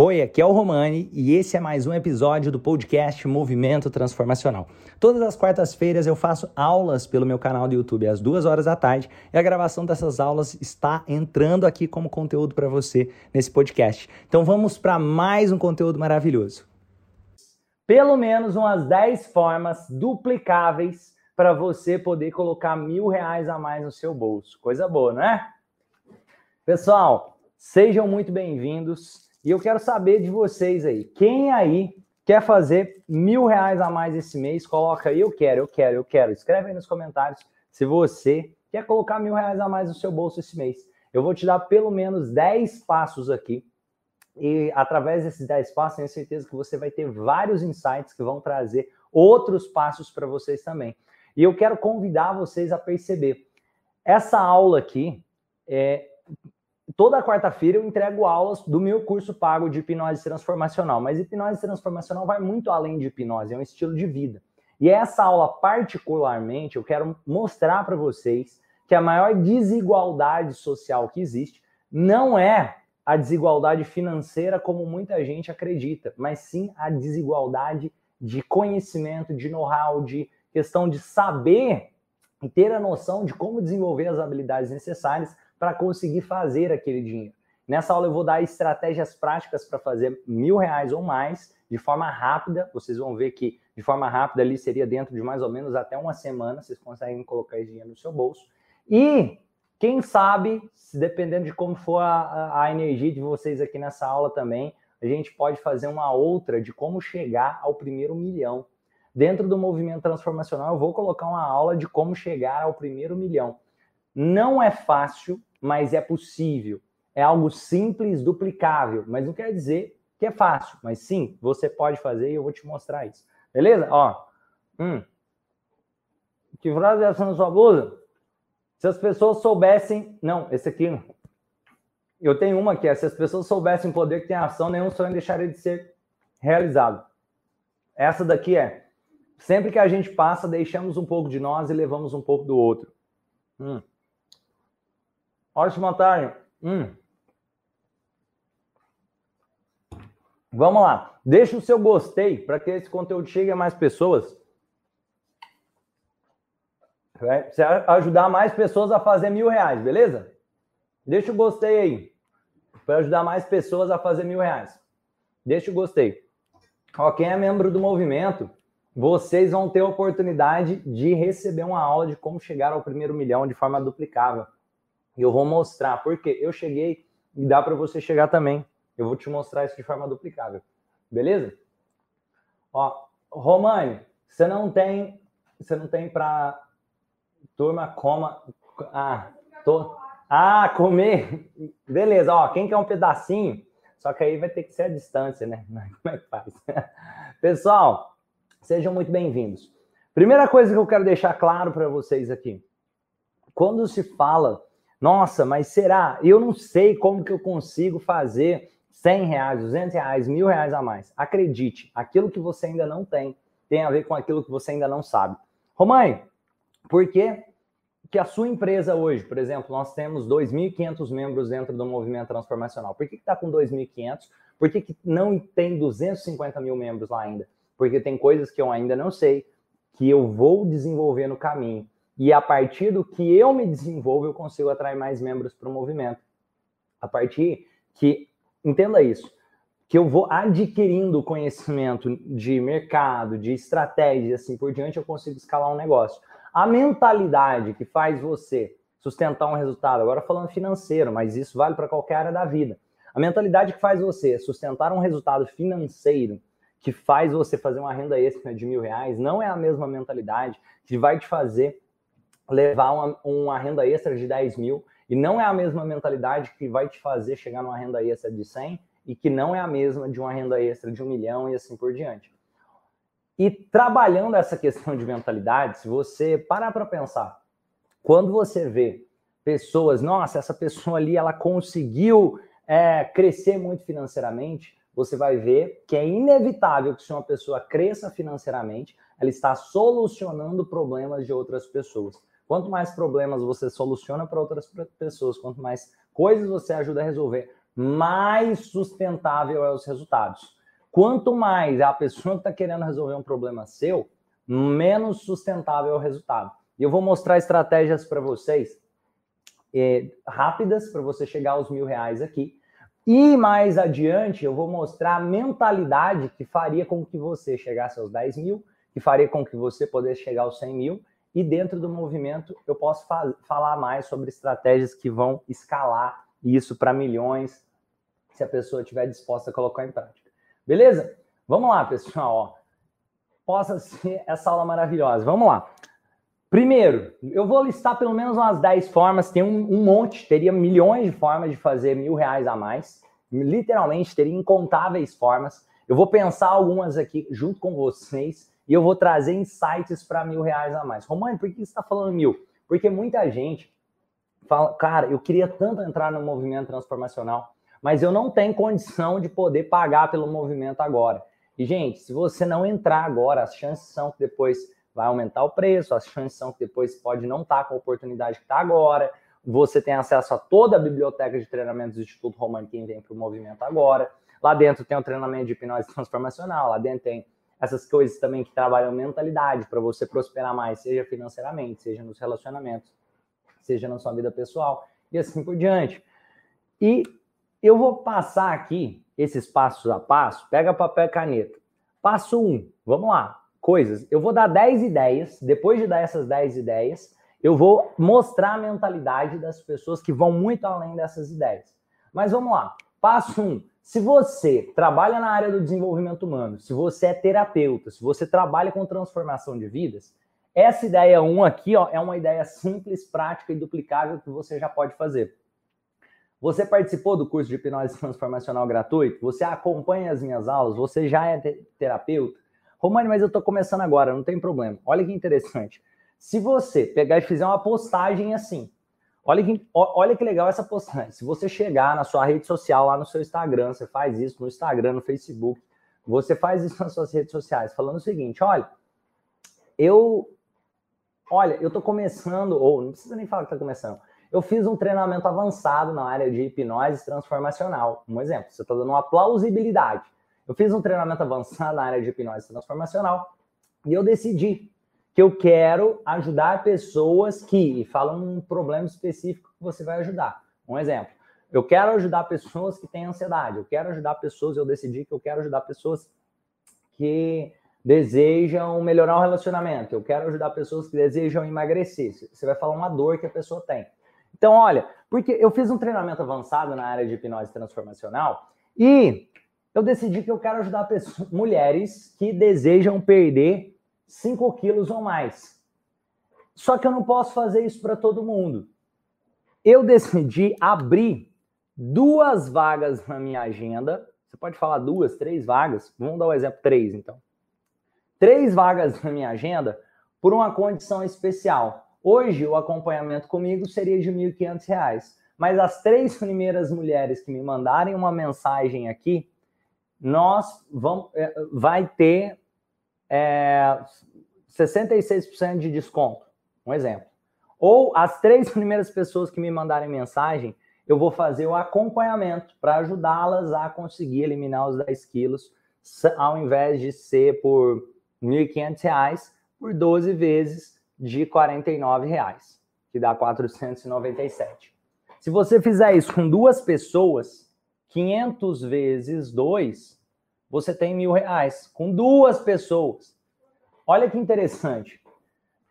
Oi, aqui é o Romani e esse é mais um episódio do podcast Movimento Transformacional. Todas as quartas-feiras eu faço aulas pelo meu canal do YouTube às duas horas da tarde e a gravação dessas aulas está entrando aqui como conteúdo para você nesse podcast. Então vamos para mais um conteúdo maravilhoso. Pelo menos umas 10 formas duplicáveis para você poder colocar mil reais a mais no seu bolso. Coisa boa, não é? Pessoal, sejam muito bem-vindos. E eu quero saber de vocês aí. Quem aí quer fazer mil reais a mais esse mês? Coloca aí, eu quero, eu quero, eu quero. Escreve aí nos comentários se você quer colocar mil reais a mais no seu bolso esse mês. Eu vou te dar pelo menos 10 passos aqui. E através desses 10 passos, tenho certeza que você vai ter vários insights que vão trazer outros passos para vocês também. E eu quero convidar vocês a perceber. Essa aula aqui é, toda quarta-feira eu entrego aulas do meu curso pago de hipnose transformacional, mas hipnose transformacional vai muito além de hipnose, é um estilo de vida. E essa aula particularmente eu quero mostrar para vocês que a maior desigualdade social que existe não é a desigualdade financeira como muita gente acredita, mas sim a desigualdade de conhecimento, de know-how, de questão de saber e ter a noção de como desenvolver as habilidades necessárias para conseguir fazer aquele dinheiro. Nessa aula eu vou dar estratégias práticas para fazer mil reais ou mais de forma rápida. Vocês vão ver que de forma rápida ali seria dentro de mais ou menos até uma semana. Vocês conseguem colocar esse dinheiro no seu bolso. E quem sabe, dependendo de como for a, a energia de vocês aqui nessa aula também, a gente pode fazer uma outra de como chegar ao primeiro milhão. Dentro do movimento transformacional, eu vou colocar uma aula de como chegar ao primeiro milhão. Não é fácil, mas é possível. É algo simples, duplicável, mas não quer dizer que é fácil. Mas sim, você pode fazer e eu vou te mostrar isso. Beleza? Ó. Hum. Que frase é essa na sua blusa? Se as pessoas soubessem. Não, esse aqui. Eu tenho uma que é: se as pessoas soubessem o poder que tem a ação, nenhum sonho deixaria de ser realizado. Essa daqui é: sempre que a gente passa, deixamos um pouco de nós e levamos um pouco do outro. Hum. Ótimo, Antônio. Hum. Vamos lá. Deixa o seu gostei para que esse conteúdo chegue a mais pessoas. Vai ajudar mais pessoas a fazer mil reais, beleza? Deixa o gostei aí. Para ajudar mais pessoas a fazer mil reais. Deixa o gostei. Ó, quem é membro do movimento, vocês vão ter a oportunidade de receber uma aula de como chegar ao primeiro milhão de forma duplicável. E eu vou mostrar, porque eu cheguei e dá para você chegar também. Eu vou te mostrar isso de forma duplicável. Beleza? Ó, Romani, você não tem, você não tem para turma coma, ah, tô, ah, comer. Beleza, ó, quem quer um pedacinho? Só que aí vai ter que ser a distância, né? Como é que faz? Pessoal, sejam muito bem-vindos. Primeira coisa que eu quero deixar claro para vocês aqui. Quando se fala nossa, mas será? Eu não sei como que eu consigo fazer 100 reais, 200 reais, mil reais a mais. Acredite, aquilo que você ainda não tem tem a ver com aquilo que você ainda não sabe. Romãe, por que, que a sua empresa hoje, por exemplo, nós temos 2.500 membros dentro do movimento transformacional. Por que está com 2.500? Por que, que não tem 250 mil membros lá ainda? Porque tem coisas que eu ainda não sei, que eu vou desenvolver no caminho. E a partir do que eu me desenvolvo, eu consigo atrair mais membros para o movimento. A partir que, entenda isso, que eu vou adquirindo conhecimento de mercado, de estratégia, assim por diante, eu consigo escalar um negócio. A mentalidade que faz você sustentar um resultado, agora falando financeiro, mas isso vale para qualquer área da vida. A mentalidade que faz você sustentar um resultado financeiro, que faz você fazer uma renda extra de mil reais, não é a mesma mentalidade que vai te fazer levar uma, uma renda extra de 10 mil e não é a mesma mentalidade que vai te fazer chegar numa renda extra de 100 e que não é a mesma de uma renda extra de um milhão e assim por diante. E trabalhando essa questão de mentalidade, se você parar para pensar, quando você vê pessoas, nossa, essa pessoa ali ela conseguiu é, crescer muito financeiramente, você vai ver que é inevitável que se uma pessoa cresça financeiramente, ela está solucionando problemas de outras pessoas. Quanto mais problemas você soluciona para outras pessoas, quanto mais coisas você ajuda a resolver, mais sustentável é os resultados. Quanto mais a pessoa que está querendo resolver um problema seu, menos sustentável é o resultado. E eu vou mostrar estratégias para vocês é, rápidas para você chegar aos mil reais aqui. E mais adiante eu vou mostrar a mentalidade que faria com que você chegasse aos 10 mil, que faria com que você pudesse chegar aos 100 mil. E dentro do movimento eu posso fa falar mais sobre estratégias que vão escalar isso para milhões, se a pessoa estiver disposta a colocar em prática. Beleza? Vamos lá, pessoal. Ó. Possa ser essa aula maravilhosa. Vamos lá. Primeiro, eu vou listar pelo menos umas 10 formas, tem um, um, monte, teria milhões de formas de fazer mil reais a mais. Literalmente, teria incontáveis formas. Eu vou pensar algumas aqui junto com vocês e eu vou trazer insights para mil reais a mais. Romano, por que você está falando mil? Porque muita gente fala, cara, eu queria tanto entrar no movimento transformacional, mas eu não tenho condição de poder pagar pelo movimento agora. E, gente, se você não entrar agora, as chances são que depois vai aumentar o preço, as chances são que depois pode não estar tá com a oportunidade que está agora. Você tem acesso a toda a biblioteca de treinamentos do Instituto Romano, quem vem para o movimento agora. Lá dentro tem o treinamento de hipnose transformacional, lá dentro tem essas coisas também que trabalham mentalidade para você prosperar mais, seja financeiramente, seja nos relacionamentos, seja na sua vida pessoal e assim por diante. E eu vou passar aqui esses passos a passo, pega papel e caneta. Passo 1, um, vamos lá coisas. Eu vou dar 10 ideias, depois de dar essas 10 ideias, eu vou mostrar a mentalidade das pessoas que vão muito além dessas ideias. Mas vamos lá. Passo 1. Um, se você trabalha na área do desenvolvimento humano, se você é terapeuta, se você trabalha com transformação de vidas, essa ideia 1 um aqui ó, é uma ideia simples, prática e duplicável que você já pode fazer. Você participou do curso de hipnose transformacional gratuito? Você acompanha as minhas aulas? Você já é terapeuta? Romani, mas eu estou começando agora, não tem problema. Olha que interessante. Se você pegar e fizer uma postagem assim, olha que, olha que legal essa postagem. Se você chegar na sua rede social, lá no seu Instagram, você faz isso no Instagram, no Facebook, você faz isso nas suas redes sociais, falando o seguinte: olha, eu. Olha, eu estou começando, ou não precisa nem falar que está começando. Eu fiz um treinamento avançado na área de hipnose transformacional. Um exemplo, você está dando uma plausibilidade. Eu fiz um treinamento avançado na área de hipnose transformacional e eu decidi que eu quero ajudar pessoas que falam um problema específico que você vai ajudar. Um exemplo, eu quero ajudar pessoas que têm ansiedade, eu quero ajudar pessoas, eu decidi que eu quero ajudar pessoas que desejam melhorar o relacionamento, eu quero ajudar pessoas que desejam emagrecer. Você vai falar uma dor que a pessoa tem. Então, olha, porque eu fiz um treinamento avançado na área de hipnose transformacional e eu decidi que eu quero ajudar pessoas, mulheres que desejam perder 5 quilos ou mais. Só que eu não posso fazer isso para todo mundo. Eu decidi abrir duas vagas na minha agenda. Você pode falar duas, três vagas. Vamos dar o um exemplo três, então. Três vagas na minha agenda por uma condição especial. Hoje, o acompanhamento comigo seria de R$ 1.500. Mas as três primeiras mulheres que me mandarem uma mensagem aqui, nós vamos, é, vai ter é, 66% de desconto. Um exemplo. Ou as três primeiras pessoas que me mandarem mensagem, eu vou fazer o acompanhamento para ajudá-las a conseguir eliminar os 10 quilos, ao invés de ser por R$ 1.500, por 12 vezes de R$ 49,00, que dá 497. Se você fizer isso com duas pessoas, 500 vezes 2, você tem mil reais. Com duas pessoas. Olha que interessante.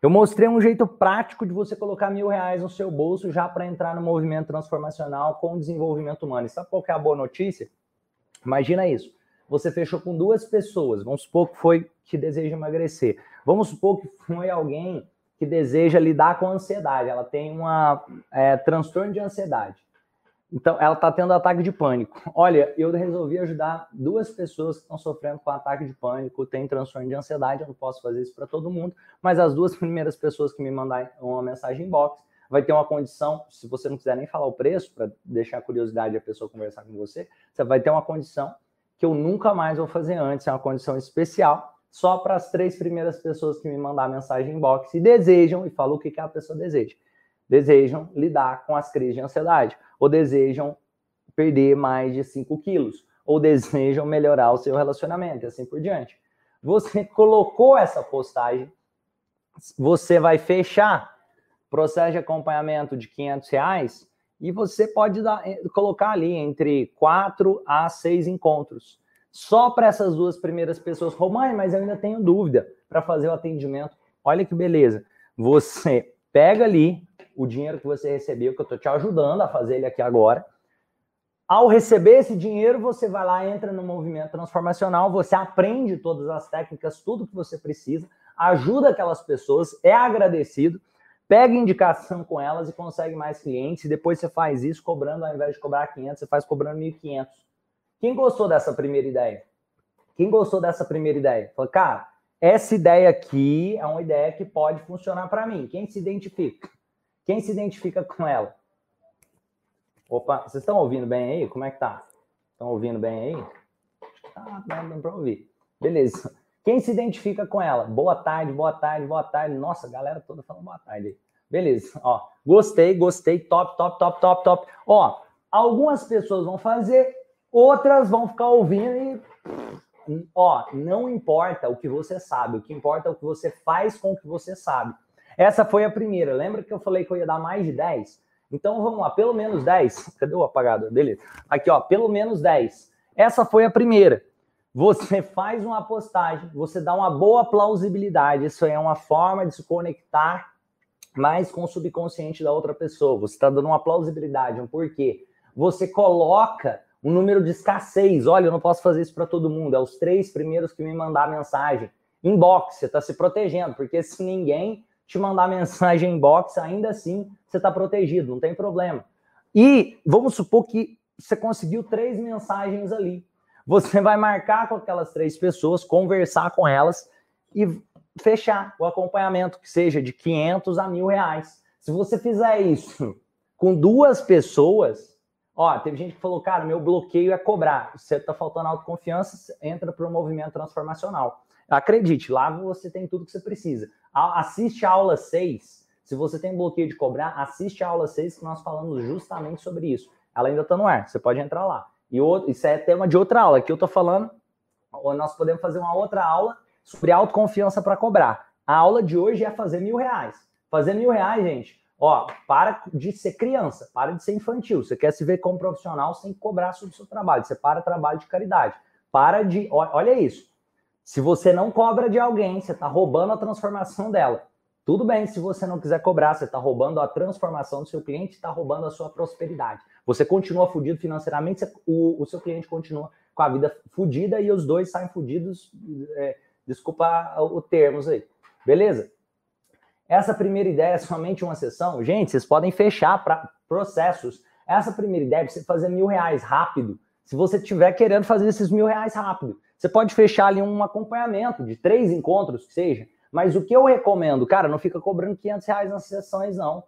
Eu mostrei um jeito prático de você colocar mil reais no seu bolso já para entrar no movimento transformacional com desenvolvimento humano. E sabe qual é a boa notícia? Imagina isso. Você fechou com duas pessoas. Vamos supor que foi que deseja emagrecer. Vamos supor que foi alguém que deseja lidar com ansiedade. Ela tem uma é, transtorno de ansiedade. Então, ela está tendo ataque de pânico. Olha, eu resolvi ajudar duas pessoas que estão sofrendo com ataque de pânico, tem transtorno de ansiedade, eu não posso fazer isso para todo mundo, mas as duas primeiras pessoas que me mandarem uma mensagem inbox vai ter uma condição, se você não quiser nem falar o preço, para deixar a curiosidade a pessoa conversar com você, você vai ter uma condição que eu nunca mais vou fazer antes, é uma condição especial, só para as três primeiras pessoas que me mandar mensagem inbox e desejam, e falo o que, que a pessoa deseja. Desejam lidar com as crises de ansiedade ou desejam perder mais de 5 quilos ou desejam melhorar o seu relacionamento e assim por diante. Você colocou essa postagem, você vai fechar processo de acompanhamento de 500 reais e você pode dar, eh, colocar ali entre 4 a 6 encontros. Só para essas duas primeiras pessoas. Romani, mas eu ainda tenho dúvida para fazer o atendimento. Olha que beleza. Você pega ali o dinheiro que você recebeu, que eu estou te ajudando a fazer ele aqui agora. Ao receber esse dinheiro, você vai lá, entra no movimento transformacional, você aprende todas as técnicas, tudo que você precisa, ajuda aquelas pessoas, é agradecido, pega indicação com elas e consegue mais clientes. E depois você faz isso cobrando, ao invés de cobrar 500, você faz cobrando 1.500. Quem gostou dessa primeira ideia? Quem gostou dessa primeira ideia? Falou, cara, essa ideia aqui é uma ideia que pode funcionar para mim. Quem se identifica? Quem se identifica com ela? Opa, vocês estão ouvindo bem aí? Como é que tá? Estão ouvindo bem aí? Ah, dando para ouvir. Beleza. Quem se identifica com ela? Boa tarde, boa tarde, boa tarde. Nossa, a galera toda falando boa tarde. Beleza. Ó, gostei, gostei, top, top, top, top, top. Ó, algumas pessoas vão fazer, outras vão ficar ouvindo e ó, não importa o que você sabe, o que importa é o que você faz com o que você sabe. Essa foi a primeira. Lembra que eu falei que eu ia dar mais de 10? Então vamos lá, pelo menos 10. Cadê o apagado? Beleza. Aqui, ó, pelo menos 10. Essa foi a primeira. Você faz uma postagem, você dá uma boa plausibilidade. Isso é uma forma de se conectar mais com o subconsciente da outra pessoa. Você está dando uma plausibilidade, um porquê. Você coloca um número de escassez. Olha, eu não posso fazer isso para todo mundo. É os três primeiros que me mandar mensagem. Inbox, você está se protegendo, porque se ninguém te mandar mensagem inbox, ainda assim você está protegido, não tem problema. E vamos supor que você conseguiu três mensagens ali. Você vai marcar com aquelas três pessoas, conversar com elas e fechar o acompanhamento, que seja de 500 a mil reais. Se você fizer isso com duas pessoas, Ó, teve gente que falou, cara, meu bloqueio é cobrar. Você tá faltando autoconfiança, entra para o movimento transformacional. Acredite, lá você tem tudo que você precisa. Assiste a aula 6. Se você tem bloqueio de cobrar, assiste a aula 6 que nós falamos justamente sobre isso. Ela ainda está no ar, você pode entrar lá. E outro, isso é tema de outra aula. Aqui eu estou falando, nós podemos fazer uma outra aula sobre autoconfiança para cobrar. A aula de hoje é fazer mil reais. Fazer mil reais, gente, Ó, para de ser criança, para de ser infantil. Você quer se ver como profissional, que cobrar sobre o seu trabalho. Você para trabalho de caridade. Para de. Olha isso. Se você não cobra de alguém, você está roubando a transformação dela. Tudo bem se você não quiser cobrar, você está roubando a transformação do seu cliente, está roubando a sua prosperidade. Você continua fudido financeiramente, o, o, seu cliente continua com a vida fudida e os dois saem fudidos. É, desculpa o termos aí. Beleza? Essa primeira ideia é somente uma sessão? Gente, vocês podem fechar para processos. Essa primeira ideia é você fazer mil reais rápido. Se você estiver querendo fazer esses mil reais rápido, você pode fechar ali um acompanhamento de três encontros, que seja. Mas o que eu recomendo, cara, não fica cobrando 500 reais nas sessões, não.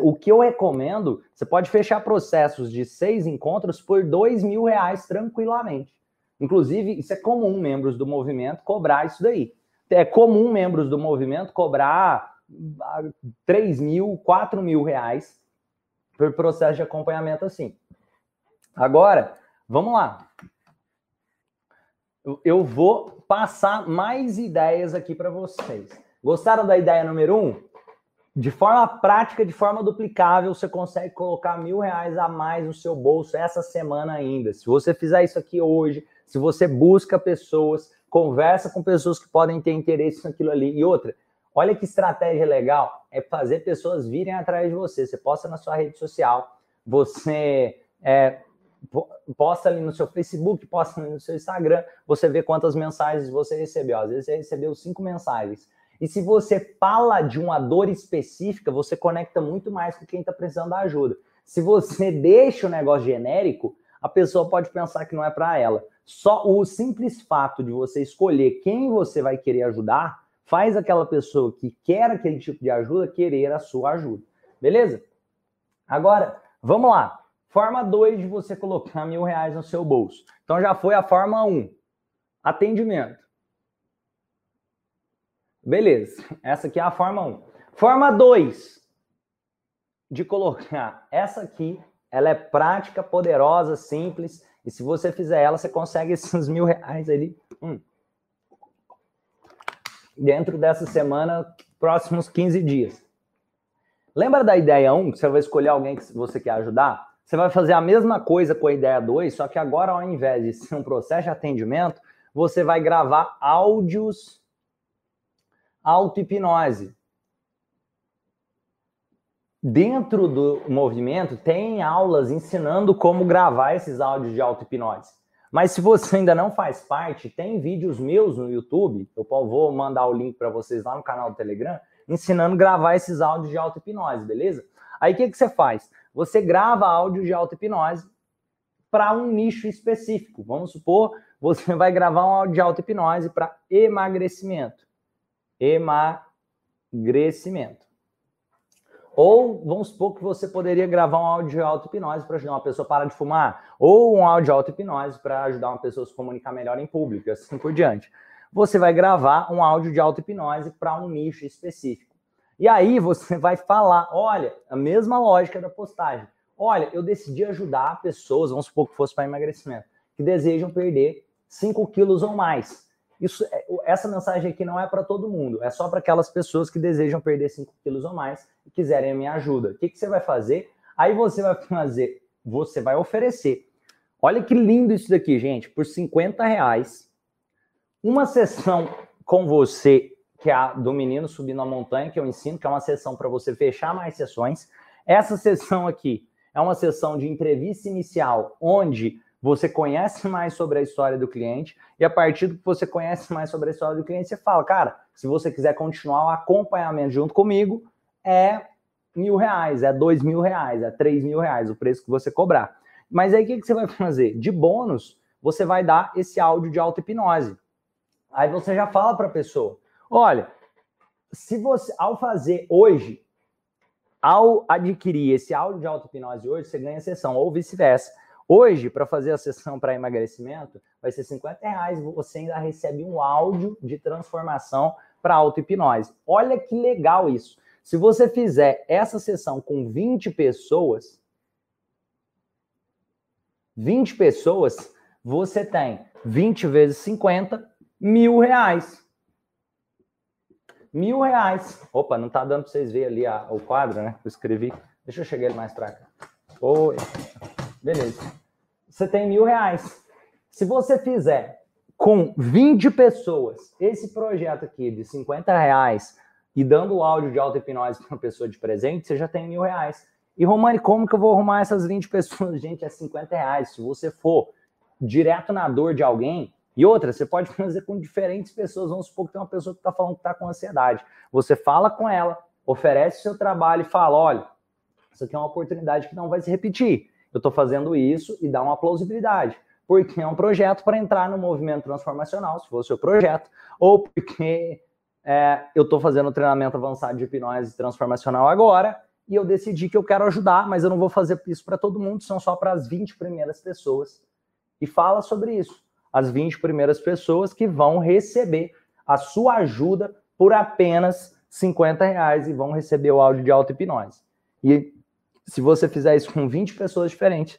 O que eu recomendo, você pode fechar processos de seis encontros por dois mil reais tranquilamente. Inclusive, isso é comum membros do movimento cobrar isso daí. É comum membros do movimento cobrar 3 mil, 4 mil reais por processo de acompanhamento assim. Agora, vamos lá. Eu vou passar mais ideias aqui para vocês. Gostaram da ideia número um? De forma prática, de forma duplicável, você consegue colocar mil reais a mais no seu bolso essa semana ainda. Se você fizer isso aqui hoje, se você busca pessoas, conversa com pessoas que podem ter interesse naquilo ali. E outra, Olha que estratégia legal, é fazer pessoas virem atrás de você. Você posta na sua rede social, você é, posta ali no seu Facebook, posta no seu Instagram, você vê quantas mensagens você recebeu. Às vezes você recebeu cinco mensagens. E se você fala de uma dor específica, você conecta muito mais com quem está precisando da ajuda. Se você deixa o negócio genérico, a pessoa pode pensar que não é para ela. Só o simples fato de você escolher quem você vai querer ajudar faz aquela pessoa que quer aquele tipo de ajuda querer a sua ajuda. Beleza? Agora, vamos lá. Forma 2 de você colocar mil reais no seu bolso. Então já foi a forma 1. Um. Atendimento. Beleza. Essa aqui é a forma 1. Um. Forma 2 de colocar essa aqui Ela é prática, poderosa, simples. E se você fizer ela, você consegue esses mil reais ali. Hum. Dentro dessa semana, próximos 15 dias. Lembra da ideia 1, que você vai escolher alguém que você quer ajudar? Você vai fazer a mesma coisa com a ideia 2, só que agora, ao invés de ser um processo de atendimento, você vai gravar áudios auto-hipnose. Dentro do movimento, tem aulas ensinando como gravar esses áudios de auto-hipnose. Mas se você ainda não faz parte, tem vídeos meus no YouTube, eu vou mandar o link para vocês lá no canal do Telegram, ensinando a gravar esses áudios de auto-hipnose, beleza? Aí o que, que você faz? Você grava áudio de auto-hipnose para um nicho específico. Vamos supor, você vai gravar um áudio de auto-hipnose para emagrecimento. Emagrecimento. Ou vamos supor que você poderia gravar um áudio de auto-hipnose para ajudar uma pessoa a parar de fumar, ou um áudio de auto-hipnose para ajudar uma pessoa a se comunicar melhor em público, assim por diante você vai gravar um áudio de auto-hipnose para um nicho específico. E aí você vai falar, olha, a mesma lógica da postagem. Olha, eu decidi ajudar pessoas, vamos supor que fosse para emagrecimento, que desejam perder 5 quilos ou mais. Isso, é, essa mensagem aqui não é para todo mundo, é só para aquelas pessoas que desejam perder 5 quilos ou mais e quiserem a minha ajuda. O que, que você vai fazer? Aí você vai fazer, você vai oferecer. Olha que lindo isso daqui, gente. Por 50 reais, uma sessão com você, que é a do menino subindo a montanha, que eu ensino, que é uma sessão para você fechar mais sessões. Essa sessão aqui é uma sessão de entrevista inicial, onde você conhece mais sobre a história do cliente, e a partir do que você conhece mais sobre a história do cliente, você fala, cara, se você quiser continuar o acompanhamento junto comigo, é mil reais, é dois mil reais, é três mil reais, o preço que você cobrar. Mas aí o que, que você vai fazer? De bônus, você vai dar esse áudio de auto-hipnose. Aí você já fala para a pessoa: olha, se você, ao fazer hoje, ao adquirir esse áudio de auto-hipnose hoje, você ganha a sessão, ou vice-versa. Hoje, para fazer a sessão para emagrecimento, vai ser 50 reais. Você ainda recebe um áudio de transformação para auto-hipnose. Olha que legal isso. Se você fizer essa sessão com 20 pessoas, 20 pessoas, você tem 20 vezes 50, mil reais. Mil reais. Opa, não tá dando para vocês verem ali a, o quadro, né? Eu escrevi. Deixa eu chegar ele mais para cá. Oi. Beleza. Você tem mil reais. Se você fizer com 20 pessoas esse projeto aqui de 50 reais e dando o áudio de auto-hipnose para uma pessoa de presente, você já tem mil reais. E, Romani, como que eu vou arrumar essas 20 pessoas? Gente, é 50 reais. Se você for direto na dor de alguém, e outra, você pode fazer com diferentes pessoas. Vamos supor que tem uma pessoa que está falando que está com ansiedade. Você fala com ela, oferece o seu trabalho e fala: olha, isso aqui é uma oportunidade que não vai se repetir. Eu estou fazendo isso e dá uma plausibilidade. Porque é um projeto para entrar no movimento transformacional, se for o seu projeto, ou porque é, eu estou fazendo treinamento avançado de hipnose transformacional agora e eu decidi que eu quero ajudar, mas eu não vou fazer isso para todo mundo, são só para as 20 primeiras pessoas. E fala sobre isso as 20 primeiras pessoas que vão receber a sua ajuda por apenas 50 reais e vão receber o áudio de auto-hipnose. E se você fizer isso com 20 pessoas diferentes,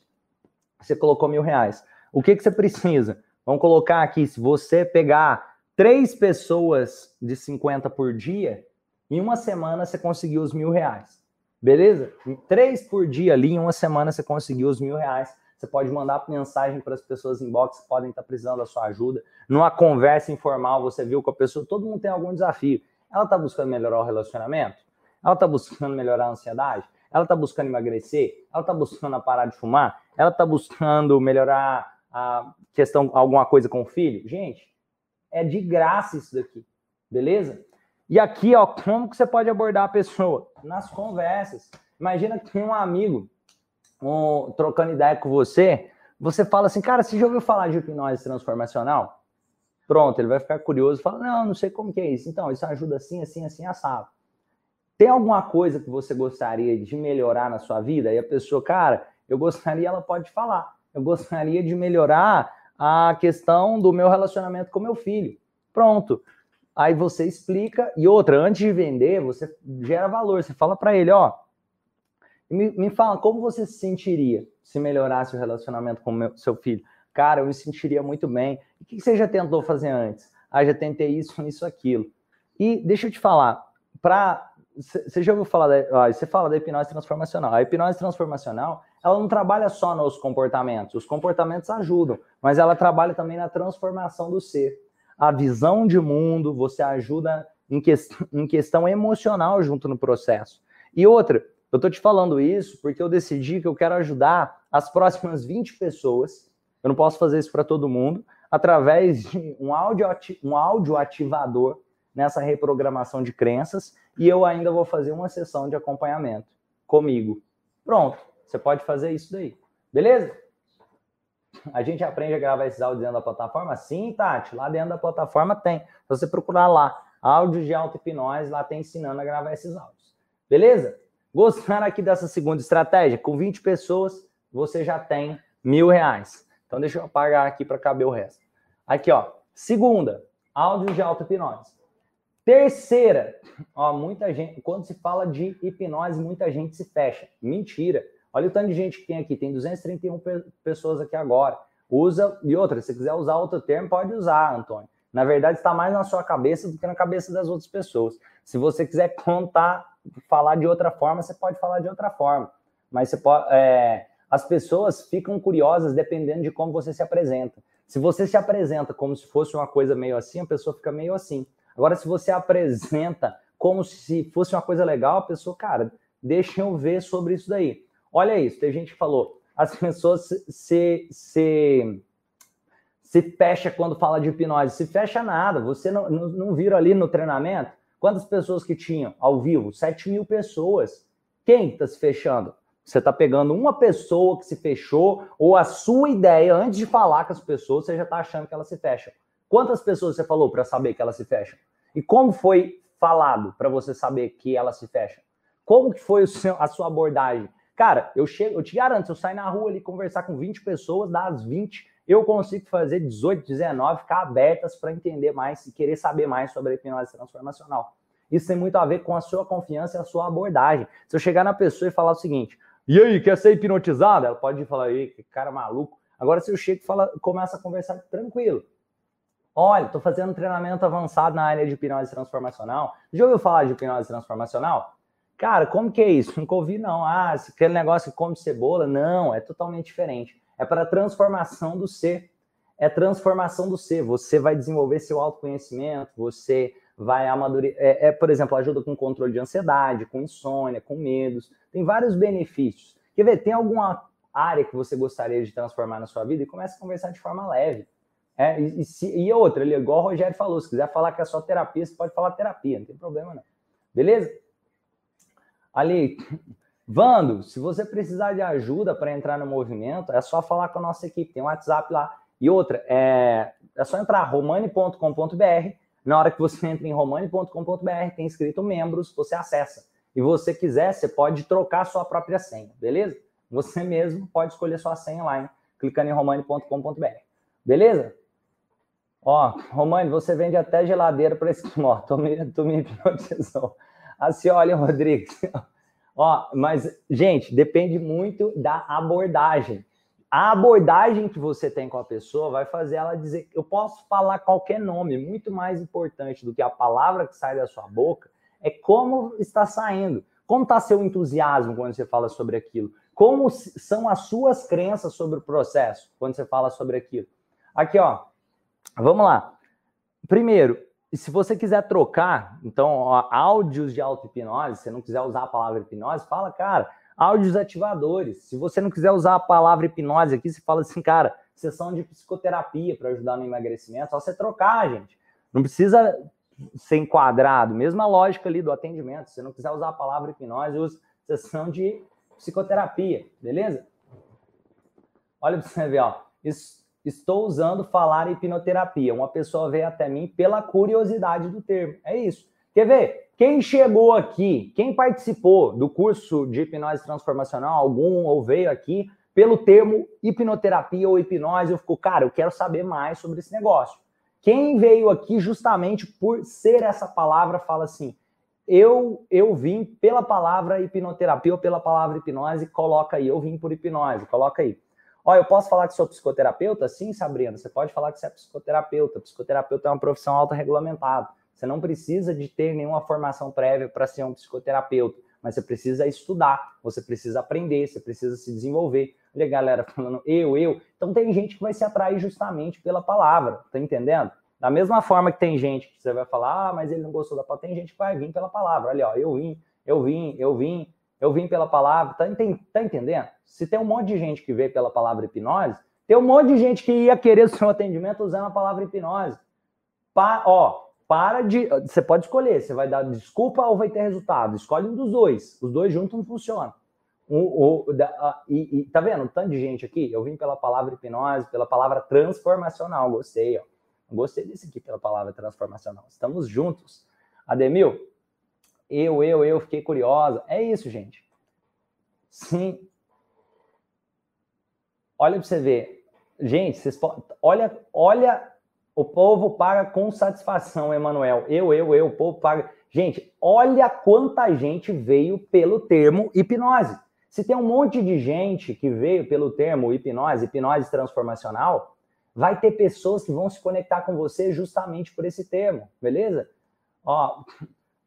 você colocou mil reais. O que, que você precisa? Vamos colocar aqui, se você pegar três pessoas de 50 por dia, em uma semana você conseguiu os mil reais. Beleza? E três por dia ali, em uma semana você conseguiu os mil reais. Você pode mandar mensagem para as pessoas em box que podem estar precisando da sua ajuda. Numa conversa informal, você viu com a pessoa, todo mundo tem algum desafio. Ela está buscando melhorar o relacionamento? Ela está buscando melhorar a ansiedade? Ela está buscando emagrecer? Ela está buscando parar de fumar? Ela está buscando melhorar a questão, alguma coisa com o filho? Gente, é de graça isso daqui, beleza? E aqui, ó, como que você pode abordar a pessoa? Nas conversas. Imagina que tem um amigo um, trocando ideia com você, você fala assim, cara, você já ouviu falar de hipnose transformacional? Pronto, ele vai ficar curioso e fala, não, não sei como que é isso. Então, isso ajuda assim, assim, assim, assado. Tem alguma coisa que você gostaria de melhorar na sua vida? E a pessoa, cara, eu gostaria, ela pode falar. Eu gostaria de melhorar a questão do meu relacionamento com meu filho. Pronto. Aí você explica. E outra, antes de vender, você gera valor. Você fala para ele, ó, Me, me fala, como você se sentiria se melhorasse o relacionamento com o seu filho? Cara, eu me sentiria muito bem. O que você já tentou fazer antes? Ah, já tentei isso, isso, aquilo. E deixa eu te falar, para você já ouviu falar, da, você fala da hipnose transformacional. A hipnose transformacional, ela não trabalha só nos comportamentos. Os comportamentos ajudam, mas ela trabalha também na transformação do ser. A visão de mundo, você ajuda em, que, em questão emocional junto no processo. E outra, eu tô te falando isso porque eu decidi que eu quero ajudar as próximas 20 pessoas. Eu não posso fazer isso para todo mundo, através de um áudio, um áudio ativador nessa reprogramação de crenças e eu ainda vou fazer uma sessão de acompanhamento comigo. Pronto, você pode fazer isso daí. Beleza? A gente aprende a gravar esses áudios dentro da plataforma? Sim, Tati, lá dentro da plataforma tem. Se você procurar lá, áudios de auto-hipnose, lá tem ensinando a gravar esses áudios. Beleza? Gostaram aqui dessa segunda estratégia? Com 20 pessoas, você já tem mil reais. Então, deixa eu apagar aqui para caber o resto. Aqui, ó. Segunda, áudios de auto-hipnose. Terceira, ó, muita gente, quando se fala de hipnose, muita gente se fecha. Mentira. Olha o tanto de gente que tem aqui, tem 231 pessoas aqui agora. Usa, e outra, se quiser usar outro termo, pode usar, Antônio. Na verdade, está mais na sua cabeça do que na cabeça das outras pessoas. Se você quiser contar, falar de outra forma, você pode falar de outra forma. Mas você pode, é, as pessoas ficam curiosas dependendo de como você se apresenta. Se você se apresenta como se fosse uma coisa meio assim, a pessoa fica meio assim. Agora, se você apresenta como se fosse uma coisa legal, a pessoa, cara, deixa eu ver sobre isso daí. Olha isso, tem gente que falou, as pessoas se, se, se fecha quando fala de hipnose. Se fecha nada, você não, não, não ali no treinamento? Quantas pessoas que tinham ao vivo? 7 mil pessoas. Quem está se fechando? Você está pegando uma pessoa que se fechou, ou a sua ideia, antes de falar com as pessoas, você já está achando que elas se fecham. Quantas pessoas você falou para saber que elas se fecham? E como foi falado para você saber que elas se fecham? Como que foi seu, a sua abordagem? Cara, eu chego, eu te garanto, se eu sair na rua ali conversar com 20 pessoas, das 20, eu consigo fazer 18, 19, ficar abertas para entender mais e querer saber mais sobre a hipnose transformacional. Isso tem muito a ver com a sua confiança e a sua abordagem. Se eu chegar na pessoa e falar o seguinte, e aí, quer ser hipnotizada? Ela pode falar, aí, que cara maluco. Agora, se eu chego e fala, começa a conversar tranquilo, Olha, estou fazendo treinamento avançado na área de hipnose transformacional. Já ouviu falar de hipnose transformacional? Cara, como que é isso? Nunca ouvi, não. Ah, aquele negócio que come cebola? Não, é totalmente diferente. É para transformação do ser. É transformação do ser. Você vai desenvolver seu autoconhecimento, você vai amadurecer. É, é, por exemplo, ajuda com controle de ansiedade, com insônia, com medos. Tem vários benefícios. Quer ver? Tem alguma área que você gostaria de transformar na sua vida e começa a conversar de forma leve. É, e, e, e, outra, igual o Rogério falou, se quiser falar que é só terapia, você pode falar terapia, não tem problema não. Beleza? Ali, Vando, se você precisar de ajuda para entrar no movimento, é só falar com a nossa equipe, tem um WhatsApp lá. E outra, é, é só entrar romani.com.br, na hora que você entra em romani.com.br, tem escrito membros, você acessa. E você quiser, você pode trocar a sua própria senha, beleza? Você mesmo pode escolher sua senha lá, hein? clicando em romani.com.br. Beleza? Ó, Romani, você vende até geladeira para esse ó, tu me, tu me hipnotizou. Assim, olha, Rodrigues. Ó, mas, gente, depende muito da abordagem. A abordagem que você tem com a pessoa vai fazer ela dizer. Eu posso falar qualquer nome, muito mais importante do que a palavra que sai da sua boca é como está saindo. Como está seu entusiasmo quando você fala sobre aquilo? Como são as suas crenças sobre o processo quando você fala sobre aquilo? Aqui, ó. Vamos lá. Primeiro, se você quiser trocar, então, ó, áudios de auto-hipnose, se não quiser usar a palavra hipnose, fala, cara, áudios ativadores. Se você não quiser usar a palavra hipnose aqui, você fala assim, cara, sessão de psicoterapia para ajudar no emagrecimento, só você trocar, gente. Não precisa ser enquadrado. Mesma lógica ali do atendimento. Se você não quiser usar a palavra hipnose, use sessão de psicoterapia, beleza? Olha para você ver, ó. Isso estou usando falar hipnoterapia. Uma pessoa veio até mim pela curiosidade do termo. É isso. Quer ver? Quem chegou aqui, quem participou do curso de hipnose transformacional, algum ou veio aqui pelo termo hipnoterapia ou hipnose, eu fico, cara, eu quero saber mais sobre esse negócio. Quem veio aqui justamente por ser essa palavra fala assim: eu, eu vim pela palavra hipnoterapia ou pela palavra hipnose, coloca aí, eu vim por hipnose, coloca aí. Ó, eu posso falar que sou psicoterapeuta? Sim, Sabrina, você pode falar que você é psicoterapeuta. Psicoterapeuta é uma profissão autorregulamentada. Você não precisa de ter nenhuma formação prévia para ser um psicoterapeuta, mas você precisa estudar, você precisa aprender, você precisa se desenvolver. Olha a galera falando eu, eu. Então tem gente que vai se atrair justamente pela palavra, tá entendendo? Da mesma forma que tem gente que você vai falar, ah, mas ele não gostou da palavra, tem gente que vai vir pela palavra. Olha, ó, eu vim, eu vim, eu vim, eu vim pela palavra. Tá, tá entendendo? Se tem um monte de gente que veio pela palavra hipnose, tem um monte de gente que ia querer o seu atendimento usando a palavra hipnose. Pa, ó, para de. Você pode escolher, você vai dar desculpa ou vai ter resultado. Escolhe um dos dois. Os dois juntos não funcionam. O, o, da, e, e, tá vendo? Um tanto de gente aqui. Eu vim pela palavra hipnose, pela palavra transformacional. Gostei, ó. Gostei desse aqui pela palavra transformacional. Estamos juntos. Ademil, eu, eu, eu fiquei curiosa. É isso, gente. Sim. Olha para você ver. Gente, vocês olha, olha, o povo paga com satisfação, Emanuel. Eu, eu, eu, o povo paga. Gente, olha quanta gente veio pelo termo hipnose. Se tem um monte de gente que veio pelo termo hipnose, hipnose transformacional, vai ter pessoas que vão se conectar com você justamente por esse termo, beleza? Ó,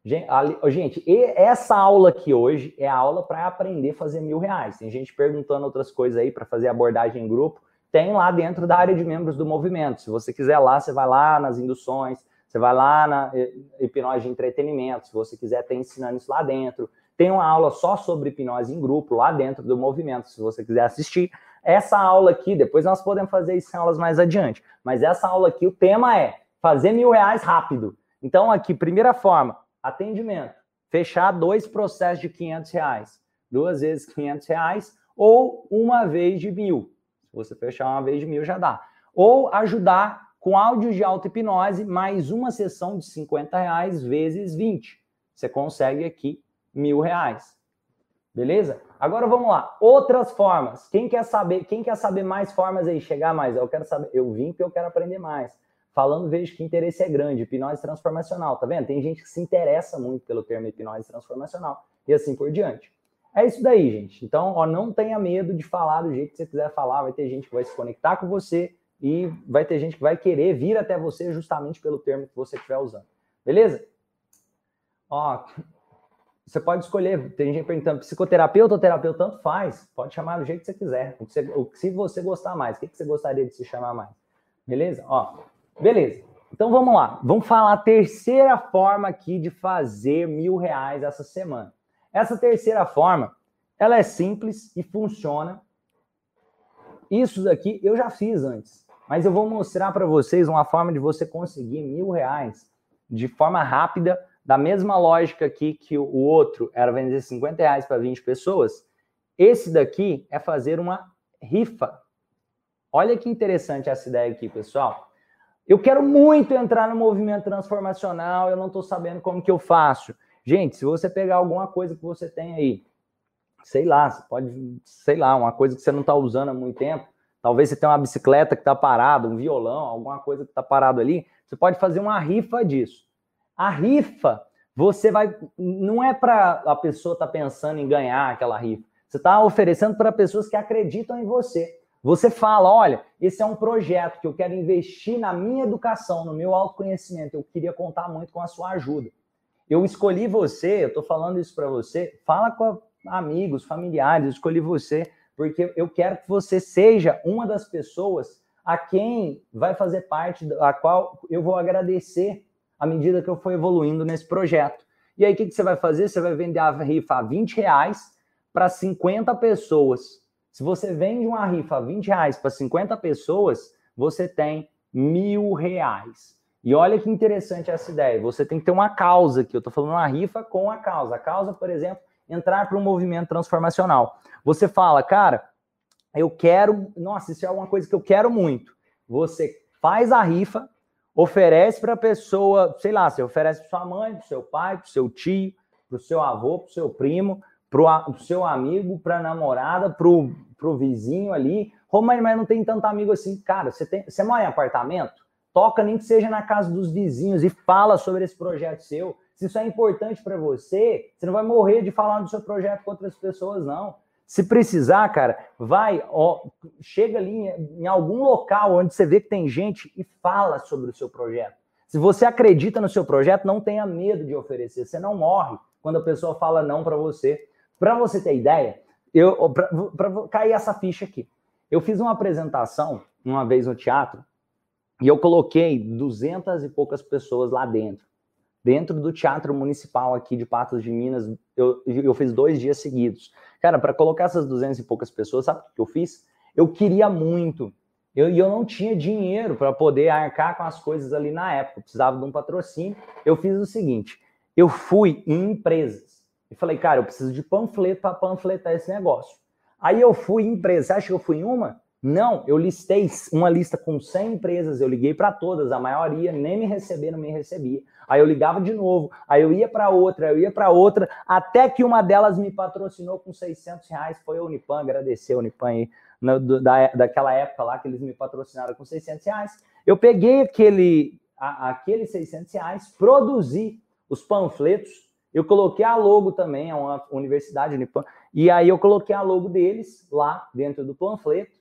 Gente, essa aula aqui hoje é a aula para aprender a fazer mil reais. Tem gente perguntando outras coisas aí para fazer abordagem em grupo. Tem lá dentro da área de membros do movimento. Se você quiser lá, você vai lá nas induções, você vai lá na hipnose de entretenimento. Se você quiser, tem ensinando isso lá dentro. Tem uma aula só sobre hipnose em grupo lá dentro do movimento, se você quiser assistir. Essa aula aqui, depois nós podemos fazer isso em aulas mais adiante. Mas essa aula aqui, o tema é fazer mil reais rápido. Então, aqui, primeira forma, atendimento. Fechar dois processos de 500 reais. Duas vezes 500 reais ou uma vez de mil. Se você fechar uma vez de mil, já dá. Ou ajudar com áudio de auto-hipnose, mais uma sessão de 50 reais vezes 20. Você consegue aqui mil reais. Beleza? Agora vamos lá. Outras formas. Quem quer saber? Quem quer saber mais formas aí? Chegar mais? Eu quero saber. Eu vim porque eu quero aprender mais falando, vejo que interesse é grande. Hipnose transformacional, tá vendo? Tem gente que se interessa muito pelo termo hipnose transformacional e assim por diante. É isso daí, gente. Então, ó, não tenha medo de falar do jeito que você quiser falar. Vai ter gente que vai se conectar com você e vai ter gente que vai querer vir até você justamente pelo termo que você estiver usando. Beleza? Ó, você pode escolher. Tem gente perguntando, psicoterapeuta ou terapeuta, tanto faz. Pode chamar do jeito que você quiser. O que você, o, se você gostar mais, o que, que você gostaria de se chamar mais? Beleza? Ó, Beleza. Então vamos lá. Vamos falar a terceira forma aqui de fazer mil reais essa semana. Essa terceira forma, ela é simples e funciona. Isso daqui eu já fiz antes, mas eu vou mostrar para vocês uma forma de você conseguir mil reais de forma rápida, da mesma lógica aqui que o outro era vender 50 reais para 20 pessoas. Esse daqui é fazer uma rifa. Olha que interessante essa ideia aqui, pessoal. Eu quero muito entrar no movimento transformacional, eu não estou sabendo como que eu faço. Gente, se você pegar alguma coisa que você tem aí, sei lá, pode, sei lá, uma coisa que você não está usando há muito tempo, talvez você tenha uma bicicleta que está parada, um violão, alguma coisa que está parado ali, você pode fazer uma rifa disso. A rifa, você vai, não é para a pessoa estar tá pensando em ganhar aquela rifa, você está oferecendo para pessoas que acreditam em você. Você fala, olha, esse é um projeto que eu quero investir na minha educação, no meu autoconhecimento. Eu queria contar muito com a sua ajuda. Eu escolhi você, eu estou falando isso para você. Fala com amigos, familiares, eu escolhi você porque eu quero que você seja uma das pessoas a quem vai fazer parte, a qual eu vou agradecer à medida que eu for evoluindo nesse projeto. E aí, o que, que você vai fazer? Você vai vender a rifa a 20 reais para 50 pessoas. Se você vende uma rifa a 20 reais para 50 pessoas, você tem mil reais. E olha que interessante essa ideia. Você tem que ter uma causa aqui. Eu estou falando uma rifa com a causa. A causa, por exemplo, entrar para um movimento transformacional. Você fala, cara, eu quero. Nossa, isso é uma coisa que eu quero muito. Você faz a rifa, oferece para a pessoa, sei lá, você oferece para sua mãe, para seu pai, para seu tio, para o seu avô, para o seu primo, para o seu amigo, para a namorada, para o vizinho ali. Romano, mas não tem tanto amigo assim. Cara, você, tem, você mora em apartamento? Toca nem que seja na casa dos vizinhos e fala sobre esse projeto seu. Se isso é importante para você, você não vai morrer de falar do seu projeto com outras pessoas, não. Se precisar, cara, vai, ó, chega ali em, em algum local onde você vê que tem gente e fala sobre o seu projeto. Se você acredita no seu projeto, não tenha medo de oferecer. Você não morre quando a pessoa fala não para você. Para você ter ideia, eu para cair essa ficha aqui. Eu fiz uma apresentação uma vez no teatro e eu coloquei duzentas e poucas pessoas lá dentro. Dentro do Teatro Municipal aqui de Patos de Minas, eu, eu fiz dois dias seguidos. Cara, para colocar essas duzentas e poucas pessoas, sabe o que eu fiz? Eu queria muito. E eu, eu não tinha dinheiro para poder arcar com as coisas ali na época. Eu precisava de um patrocínio. Eu fiz o seguinte: eu fui em empresas e falei, cara, eu preciso de panfleto para panfletar esse negócio. Aí eu fui em empresa. Acha que eu fui em uma? Não, eu listei uma lista com 100 empresas, eu liguei para todas, a maioria nem me receberam, me recebia. Aí eu ligava de novo, aí eu ia para outra, eu ia para outra, até que uma delas me patrocinou com 600 reais, foi a Unipan, agradecer a Unipan aí, no, da, daquela época lá que eles me patrocinaram com 600 reais. Eu peguei aquele, a, aqueles 600 reais, produzi os panfletos, eu coloquei a logo também, é uma universidade Unipan, e aí eu coloquei a logo deles lá dentro do panfleto,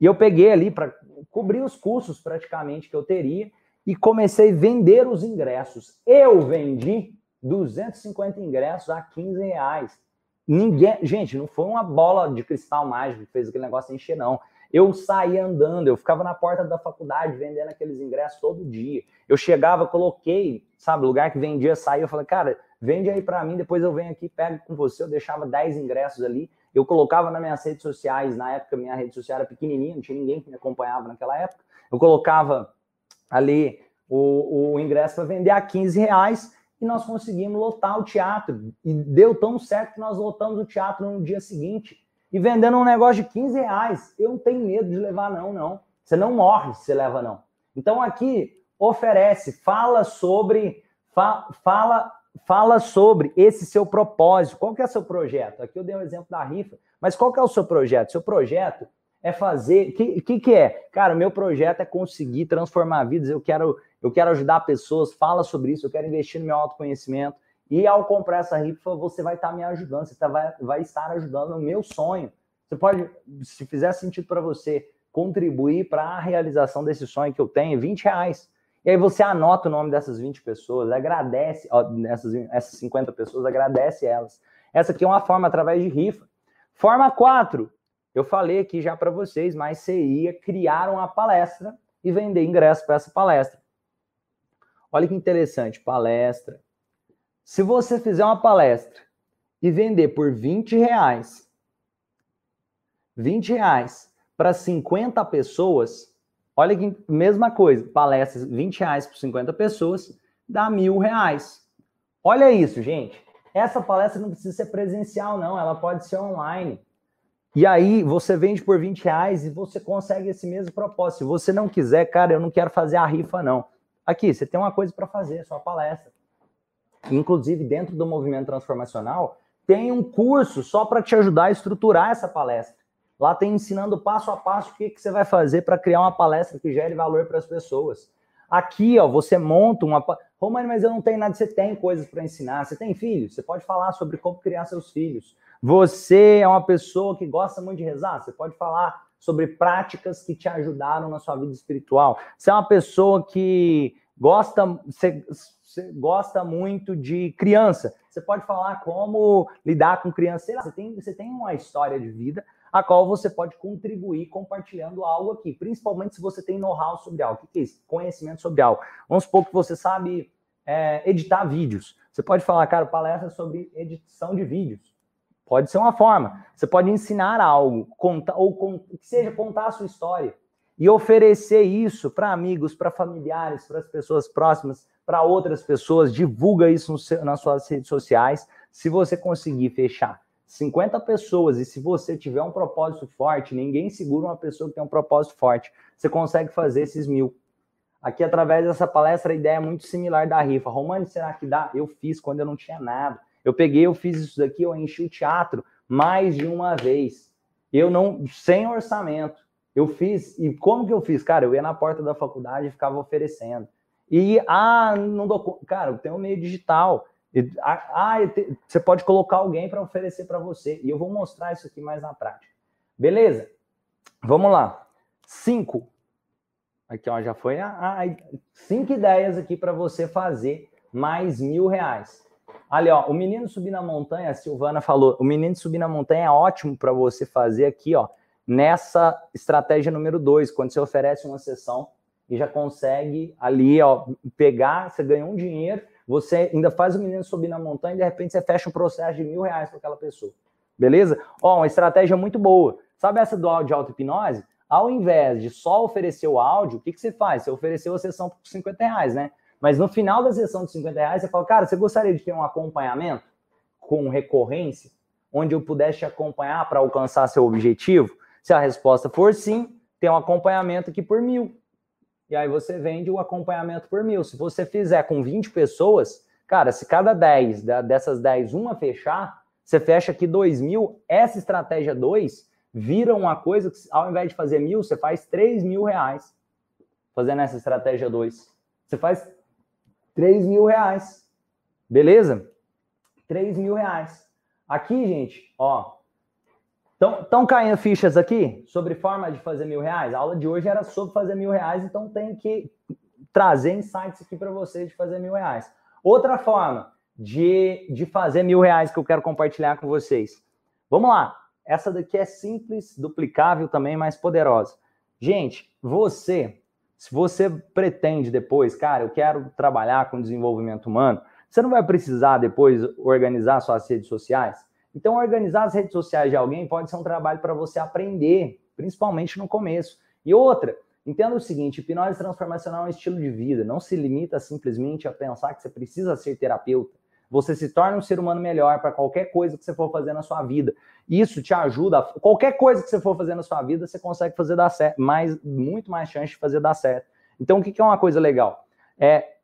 e eu peguei ali para cobrir os custos praticamente que eu teria e comecei a vender os ingressos. Eu vendi 250 ingressos a 15 reais. Ninguém, gente, não foi uma bola de cristal mágico que fez aquele negócio encher, não. Eu saía andando, eu ficava na porta da faculdade vendendo aqueles ingressos todo dia. Eu chegava, coloquei, sabe, lugar que vendia, saía, eu falei, cara, vende aí para mim, depois eu venho aqui, pego com você. Eu deixava 10 ingressos ali eu colocava nas minhas redes sociais, na época minha rede social era pequenininha, não tinha ninguém que me acompanhava naquela época. Eu colocava ali o, o ingresso para vender a 15 reais e nós conseguimos lotar o teatro. E deu tão certo que nós lotamos o teatro no dia seguinte. E vendendo um negócio de 15 reais. Eu não tenho medo de levar, não, não. Você não morre se você leva, não. Então aqui oferece, fala sobre, fa, fala fala sobre esse seu propósito. Qual que é o seu projeto? Aqui eu dei um exemplo da rifa, mas qual que é o seu projeto? Seu projeto é fazer. O que, que, que é? Cara, meu projeto é conseguir transformar vidas. Eu quero, eu quero ajudar pessoas. Fala sobre isso. Eu quero investir no meu autoconhecimento. E ao comprar essa rifa, você vai estar me ajudando. Você tá, vai, vai estar ajudando no meu sonho. Você pode, se fizer sentido para você, contribuir para a realização desse sonho que eu tenho, 20 reais. E aí você anota o nome dessas 20 pessoas, agradece, ó, essas, essas 50 pessoas, agradece elas. Essa aqui é uma forma através de rifa. Forma 4, eu falei aqui já para vocês, mas você ia criar uma palestra e vender ingresso para essa palestra. Olha que interessante, palestra. Se você fizer uma palestra e vender por 20 reais, 20 reais para 50 pessoas, Olha que mesma coisa, palestras 20 reais por 50 pessoas, dá mil reais. Olha isso, gente. Essa palestra não precisa ser presencial, não, ela pode ser online. E aí você vende por 20 reais e você consegue esse mesmo propósito. Se você não quiser, cara, eu não quero fazer a rifa, não. Aqui, você tem uma coisa para fazer, sua palestra. Inclusive, dentro do movimento transformacional, tem um curso só para te ajudar a estruturar essa palestra. Lá tem ensinando passo a passo o que, que você vai fazer para criar uma palestra que gere valor para as pessoas. Aqui, ó, você monta uma. Romani, mas eu não tenho nada. Você tem coisas para ensinar. Você tem filhos? Você pode falar sobre como criar seus filhos. Você é uma pessoa que gosta muito de rezar? Você pode falar sobre práticas que te ajudaram na sua vida espiritual. Você é uma pessoa que gosta, você, você gosta muito de criança. Você pode falar como lidar com criança. Lá, você tem, você tem uma história de vida a qual você pode contribuir compartilhando algo aqui, principalmente se você tem know-how sobre algo. O que é isso? Conhecimento sobre algo. Vamos supor que você sabe é, editar vídeos. Você pode falar, cara, palestra sobre edição de vídeos. Pode ser uma forma. Você pode ensinar algo, contar, ou que seja contar a sua história e oferecer isso para amigos, para familiares, para as pessoas próximas, para outras pessoas. Divulga isso no, nas suas redes sociais. Se você conseguir fechar 50 pessoas, e se você tiver um propósito forte, ninguém segura uma pessoa que tem um propósito forte. Você consegue fazer esses mil. Aqui, através dessa palestra, a ideia é muito similar da rifa. Romani, será que dá? Eu fiz quando eu não tinha nada. Eu peguei, eu fiz isso daqui, eu enchi o teatro mais de uma vez. Eu não, sem orçamento. Eu fiz, e como que eu fiz? Cara, eu ia na porta da faculdade e ficava oferecendo. E, ah, não dou Cara, tem um meio digital. Ah, ah você pode colocar alguém para oferecer para você. E eu vou mostrar isso aqui mais na prática. Beleza? Vamos lá. Cinco. Aqui, ó, já foi a, cinco ideias aqui para você fazer mais mil reais. Ali, ó, o menino subir na montanha, a Silvana falou, o menino subir na montanha é ótimo para você fazer aqui, ó, nessa estratégia número dois, quando você oferece uma sessão e já consegue ali, ó, pegar, você ganha um dinheiro, você ainda faz o menino subir na montanha e de repente você fecha um processo de mil reais para aquela pessoa. Beleza? Ó, uma estratégia muito boa. Sabe essa do áudio de auto-hipnose? Ao invés de só oferecer o áudio, o que, que você faz? Você ofereceu a sessão por 50 reais, né? Mas no final da sessão de 50 reais, você fala, cara, você gostaria de ter um acompanhamento com recorrência, onde eu pudesse te acompanhar para alcançar seu objetivo? Se a resposta for sim, tem um acompanhamento aqui por mil e aí você vende o acompanhamento por mil. Se você fizer com 20 pessoas, cara, se cada 10 dessas 10 uma fechar, você fecha aqui 2 mil, essa estratégia 2 vira uma coisa que ao invés de fazer mil, você faz 3 mil reais fazendo essa estratégia 2. Você faz 3 mil reais. Beleza? 3 mil reais. Aqui, gente, ó, Estão caindo fichas aqui sobre forma de fazer mil reais? A aula de hoje era sobre fazer mil reais, então tem que trazer insights aqui para vocês de fazer mil reais. Outra forma de, de fazer mil reais que eu quero compartilhar com vocês. Vamos lá. Essa daqui é simples, duplicável também, mais poderosa. Gente, você, se você pretende depois, cara, eu quero trabalhar com desenvolvimento humano, você não vai precisar depois organizar suas redes sociais? Então, organizar as redes sociais de alguém pode ser um trabalho para você aprender, principalmente no começo. E outra, entenda o seguinte: hipnose transformacional é um estilo de vida, não se limita simplesmente a pensar que você precisa ser terapeuta. Você se torna um ser humano melhor para qualquer coisa que você for fazer na sua vida. Isso te ajuda. Qualquer coisa que você for fazer na sua vida, você consegue fazer dar certo, mais, muito mais chance de fazer dar certo. Então, o que é uma coisa legal? É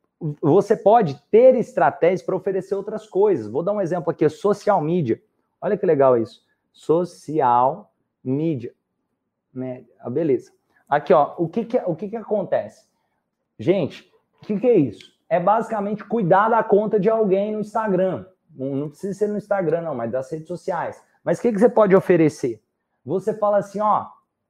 você pode ter estratégias para oferecer outras coisas. Vou dar um exemplo aqui: social media. Olha que legal isso. Social media. Média. Ah, beleza. Aqui, ó, o que que, o que que acontece? Gente, o que que é isso? É basicamente cuidar da conta de alguém no Instagram. Não, não precisa ser no Instagram, não, mas das redes sociais. Mas o que, que você pode oferecer? Você fala assim, ó,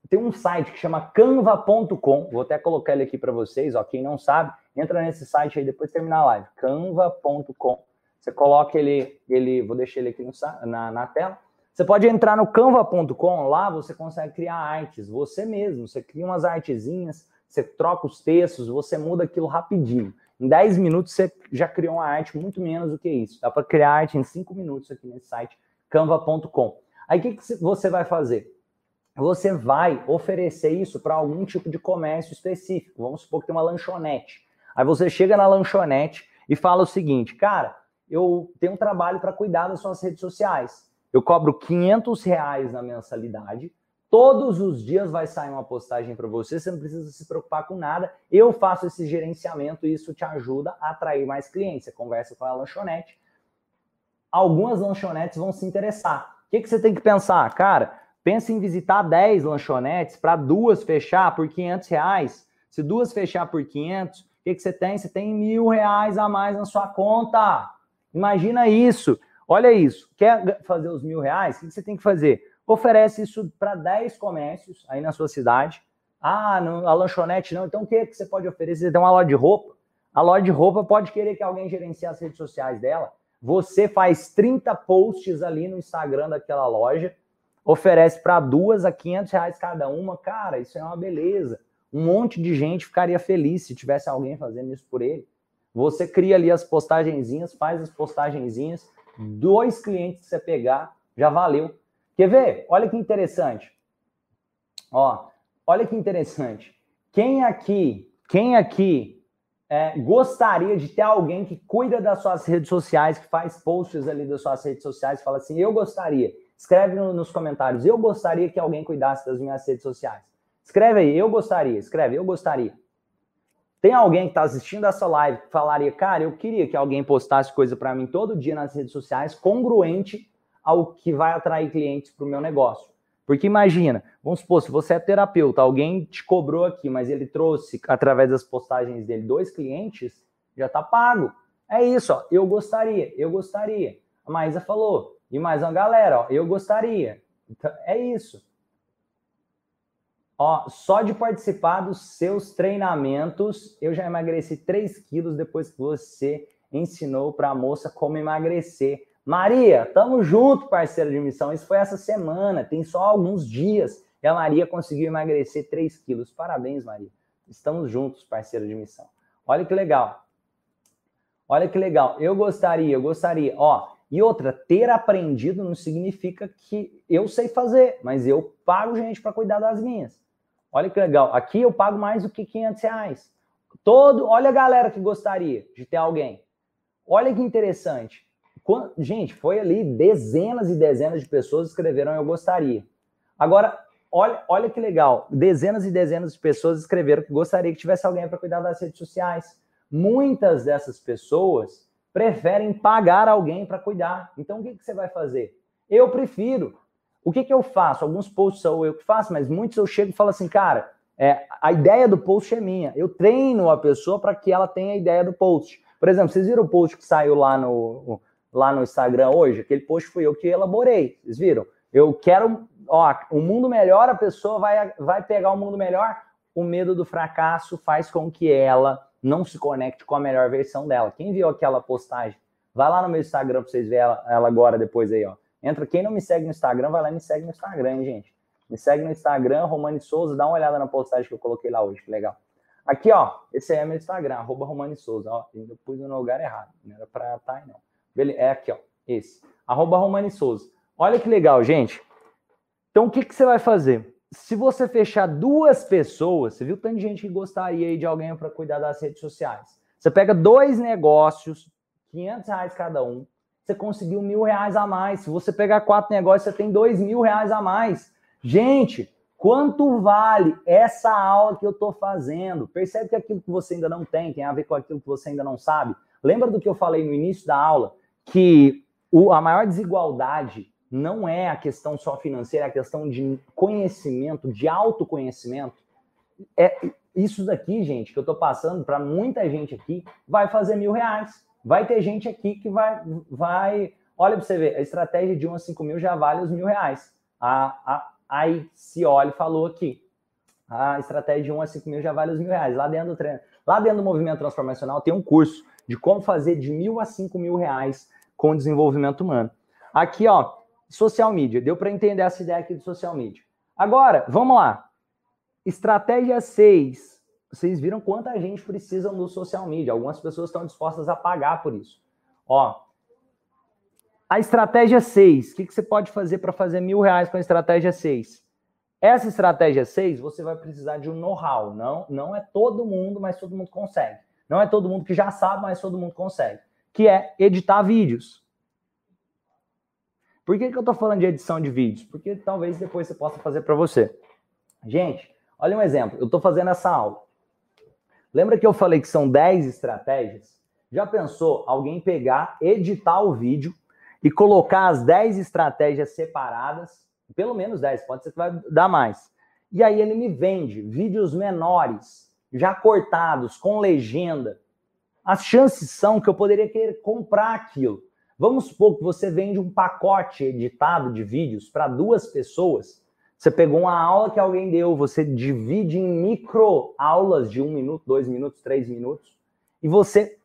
tem um site que chama canva.com, vou até colocar ele aqui para vocês, ó, quem não sabe, entra nesse site aí depois de terminar a live, canva.com. Você coloca ele, ele vou deixar ele aqui no, na, na tela. Você pode entrar no canva.com, lá você consegue criar artes, você mesmo. Você cria umas artezinhas, você troca os textos, você muda aquilo rapidinho. Em 10 minutos você já criou uma arte muito menos do que isso. Dá para criar arte em 5 minutos aqui nesse site canva.com. Aí o que, que você vai fazer? Você vai oferecer isso para algum tipo de comércio específico. Vamos supor que tem uma lanchonete. Aí você chega na lanchonete e fala o seguinte, cara, eu tenho um trabalho para cuidar das suas redes sociais. Eu cobro 500 reais na mensalidade. Todos os dias vai sair uma postagem para você, você não precisa se preocupar com nada. Eu faço esse gerenciamento e isso te ajuda a atrair mais clientes. Você conversa com a lanchonete. Algumas lanchonetes vão se interessar. O que, que você tem que pensar? Cara, pensa em visitar 10 lanchonetes para duas fechar por 500 reais. Se duas fechar por 500, o que, que você tem? Você tem mil reais a mais na sua conta. Imagina isso. Olha isso. Quer fazer os mil reais? O que você tem que fazer? Oferece isso para 10 comércios aí na sua cidade. Ah, não, a lanchonete não. Então o que, é que você pode oferecer? Você tem uma loja de roupa. A loja de roupa pode querer que alguém gerencie as redes sociais dela. Você faz 30 posts ali no Instagram daquela loja, oferece para duas a 500 reais cada uma. Cara, isso é uma beleza. Um monte de gente ficaria feliz se tivesse alguém fazendo isso por ele. Você cria ali as postagenzinhas, faz as postagenzinhas, dois clientes que você pegar, já valeu. Quer ver? Olha que interessante. Ó, olha que interessante. Quem aqui, quem aqui é, gostaria de ter alguém que cuida das suas redes sociais, que faz posts ali das suas redes sociais, fala assim, eu gostaria. Escreve no, nos comentários, eu gostaria que alguém cuidasse das minhas redes sociais. Escreve aí, eu gostaria. Escreve, eu gostaria. Tem alguém que está assistindo essa live que falaria, cara, eu queria que alguém postasse coisa para mim todo dia nas redes sociais, congruente ao que vai atrair clientes para o meu negócio. Porque imagina, vamos supor, se você é terapeuta, alguém te cobrou aqui, mas ele trouxe, através das postagens dele, dois clientes, já tá pago. É isso, ó. Eu gostaria, eu gostaria. A Maísa falou. E mais uma galera, ó. Eu gostaria. Então, é isso. Ó, só de participar dos seus treinamentos, eu já emagreci 3 quilos depois que você ensinou para a moça como emagrecer. Maria, tamo junto, parceira de missão. Isso foi essa semana, tem só alguns dias. E a Maria conseguiu emagrecer 3 quilos. Parabéns, Maria. Estamos juntos, parceira de missão. Olha que legal. Olha que legal. Eu gostaria, eu gostaria. Ó, e outra, ter aprendido não significa que eu sei fazer, mas eu pago gente para cuidar das minhas. Olha que legal. Aqui eu pago mais do que 500 reais. Todo, olha a galera que gostaria de ter alguém. Olha que interessante. Quando, gente, foi ali dezenas e dezenas de pessoas escreveram eu gostaria. Agora, olha, olha que legal. Dezenas e dezenas de pessoas escreveram que gostaria que tivesse alguém para cuidar das redes sociais. Muitas dessas pessoas preferem pagar alguém para cuidar. Então, o que, que você vai fazer? Eu prefiro. O que, que eu faço? Alguns posts sou eu que faço, mas muitos eu chego e falo assim, cara, é, a ideia do post é minha. Eu treino a pessoa para que ela tenha a ideia do post. Por exemplo, vocês viram o post que saiu lá no, lá no Instagram hoje, aquele post fui eu que elaborei, vocês viram? Eu quero, ó, o mundo melhor, a pessoa vai, vai pegar o mundo melhor, o medo do fracasso faz com que ela não se conecte com a melhor versão dela. Quem viu aquela postagem? Vai lá no meu Instagram para vocês verem ela, ela, agora, depois aí, ó. Entra, quem não me segue no Instagram, vai lá e me segue no Instagram, hein, gente. Me segue no Instagram, Romani Souza, dá uma olhada na postagem que eu coloquei lá hoje, que legal. Aqui, ó, esse aí é meu Instagram, arroba Romani Souza, ó, eu pus no lugar errado, não era pra tá aí, não. Beleza, é aqui, ó. Esse. Arroba Romani Souza. Olha que legal, gente. Então, o que, que você vai fazer? Se você fechar duas pessoas, você viu tanta gente que gostaria de alguém para cuidar das redes sociais. Você pega dois negócios, 500 reais cada um, você conseguiu mil reais a mais. Se você pegar quatro negócios, você tem dois mil reais a mais. Gente, quanto vale essa aula que eu estou fazendo? Percebe que aquilo que você ainda não tem tem a ver com aquilo que você ainda não sabe? Lembra do que eu falei no início da aula? que o, a maior desigualdade não é a questão só financeira, é a questão de conhecimento, de autoconhecimento. É isso daqui, gente, que eu estou passando para muita gente aqui, vai fazer mil reais. Vai ter gente aqui que vai, vai. Olha para você ver, a estratégia de 1 a 5 mil já vale os mil reais. A, a, a Cioli falou aqui. A estratégia de 1 a 5 mil já vale os mil reais. Lá dentro do treino, lá dentro do movimento transformacional tem um curso de como fazer de mil a cinco mil reais com desenvolvimento humano. Aqui, ó, social media. Deu para entender essa ideia aqui do social media. Agora, vamos lá. Estratégia 6. Vocês viram quanta gente precisa do social media. Algumas pessoas estão dispostas a pagar por isso. Ó, a estratégia 6. O que, que você pode fazer para fazer mil reais com a estratégia 6? Essa estratégia 6, você vai precisar de um know-how. Não, não é todo mundo, mas todo mundo consegue. Não é todo mundo que já sabe, mas todo mundo consegue. Que é editar vídeos. Por que, que eu estou falando de edição de vídeos? Porque talvez depois você possa fazer para você. Gente, olha um exemplo. Eu estou fazendo essa aula. Lembra que eu falei que são 10 estratégias? Já pensou alguém pegar, editar o vídeo e colocar as 10 estratégias separadas? Pelo menos 10, pode ser que vai dar mais. E aí ele me vende vídeos menores já cortados, com legenda, as chances são que eu poderia querer comprar aquilo. Vamos supor que você vende um pacote editado de vídeos para duas pessoas. Você pegou uma aula que alguém deu, você divide em micro aulas de um minuto, dois minutos, três minutos, e você.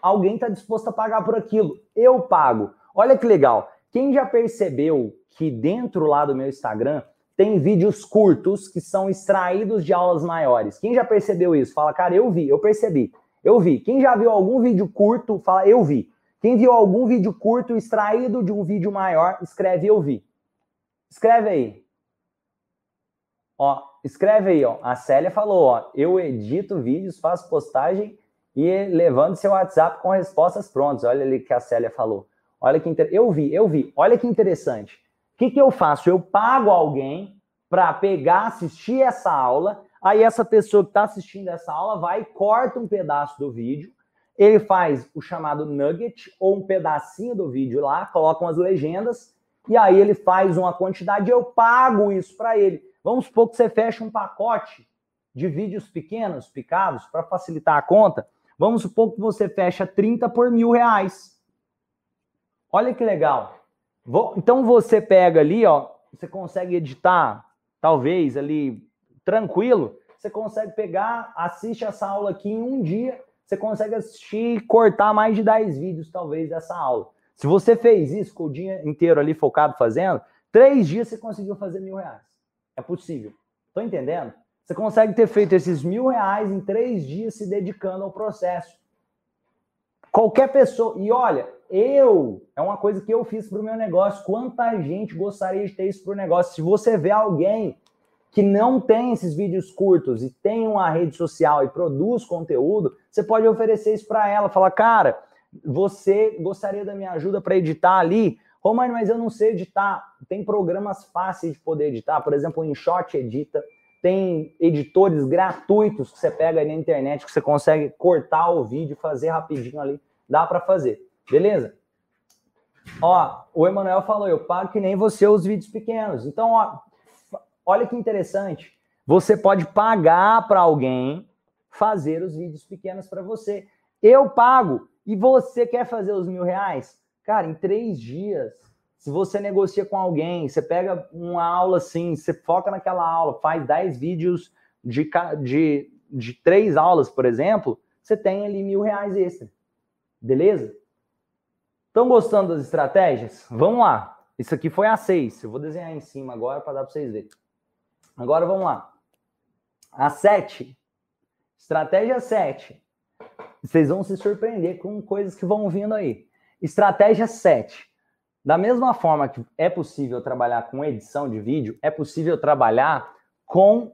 Alguém está disposto a pagar por aquilo. Eu pago. Olha que legal. Quem já percebeu que dentro lá do meu Instagram tem vídeos curtos que são extraídos de aulas maiores. Quem já percebeu isso? Fala, cara, eu vi, eu percebi. Eu vi. Quem já viu algum vídeo curto, fala, eu vi. Quem viu algum vídeo curto extraído de um vídeo maior, escreve eu vi. Escreve aí. Ó, escreve aí, ó. A Célia falou, ó, eu edito vídeos, faço postagem e levando seu WhatsApp com respostas prontas. Olha ali que a Célia falou. Olha que inter... eu vi, eu vi. Olha que interessante que, que eu faço? Eu pago alguém para pegar, assistir essa aula. Aí essa pessoa que está assistindo essa aula vai corta um pedaço do vídeo. Ele faz o chamado nugget ou um pedacinho do vídeo lá, coloca umas legendas e aí ele faz uma quantidade, eu pago isso para ele. Vamos supor que você fecha um pacote de vídeos pequenos, picados, para facilitar a conta. Vamos supor que você fecha 30 por mil reais. Olha que legal. Então você pega ali, ó, você consegue editar, talvez ali, tranquilo. Você consegue pegar, assiste essa aula aqui em um dia. Você consegue assistir e cortar mais de 10 vídeos, talvez, dessa aula. Se você fez isso com o dia inteiro ali focado fazendo, três dias você conseguiu fazer mil reais. É possível. Estou entendendo? Você consegue ter feito esses mil reais em três dias se dedicando ao processo. Qualquer pessoa. E olha, eu. É uma coisa que eu fiz para o meu negócio. Quanta gente gostaria de ter isso para o negócio? Se você vê alguém que não tem esses vídeos curtos e tem uma rede social e produz conteúdo, você pode oferecer isso para ela. Falar, cara você gostaria da minha ajuda para editar ali? Romani, mas eu não sei editar. Tem programas fáceis de poder editar, por exemplo, o InShot edita. Tem editores gratuitos que você pega aí na internet que você consegue cortar o vídeo, fazer rapidinho ali. Dá para fazer, beleza? Ó, o Emanuel falou, eu pago que nem você os vídeos pequenos. Então, ó, olha que interessante. Você pode pagar para alguém fazer os vídeos pequenos para você. Eu pago e você quer fazer os mil reais? Cara, em três dias, se você negocia com alguém, você pega uma aula assim, você foca naquela aula, faz 10 vídeos de, de, de três aulas, por exemplo, você tem ali mil reais extra. Beleza? Estão gostando das estratégias? Vamos lá. Isso aqui foi a 6. Eu vou desenhar em cima agora para dar para vocês verem. Agora vamos lá. A 7. Estratégia 7. Vocês vão se surpreender com coisas que vão vindo aí. Estratégia 7. Da mesma forma que é possível trabalhar com edição de vídeo, é possível trabalhar com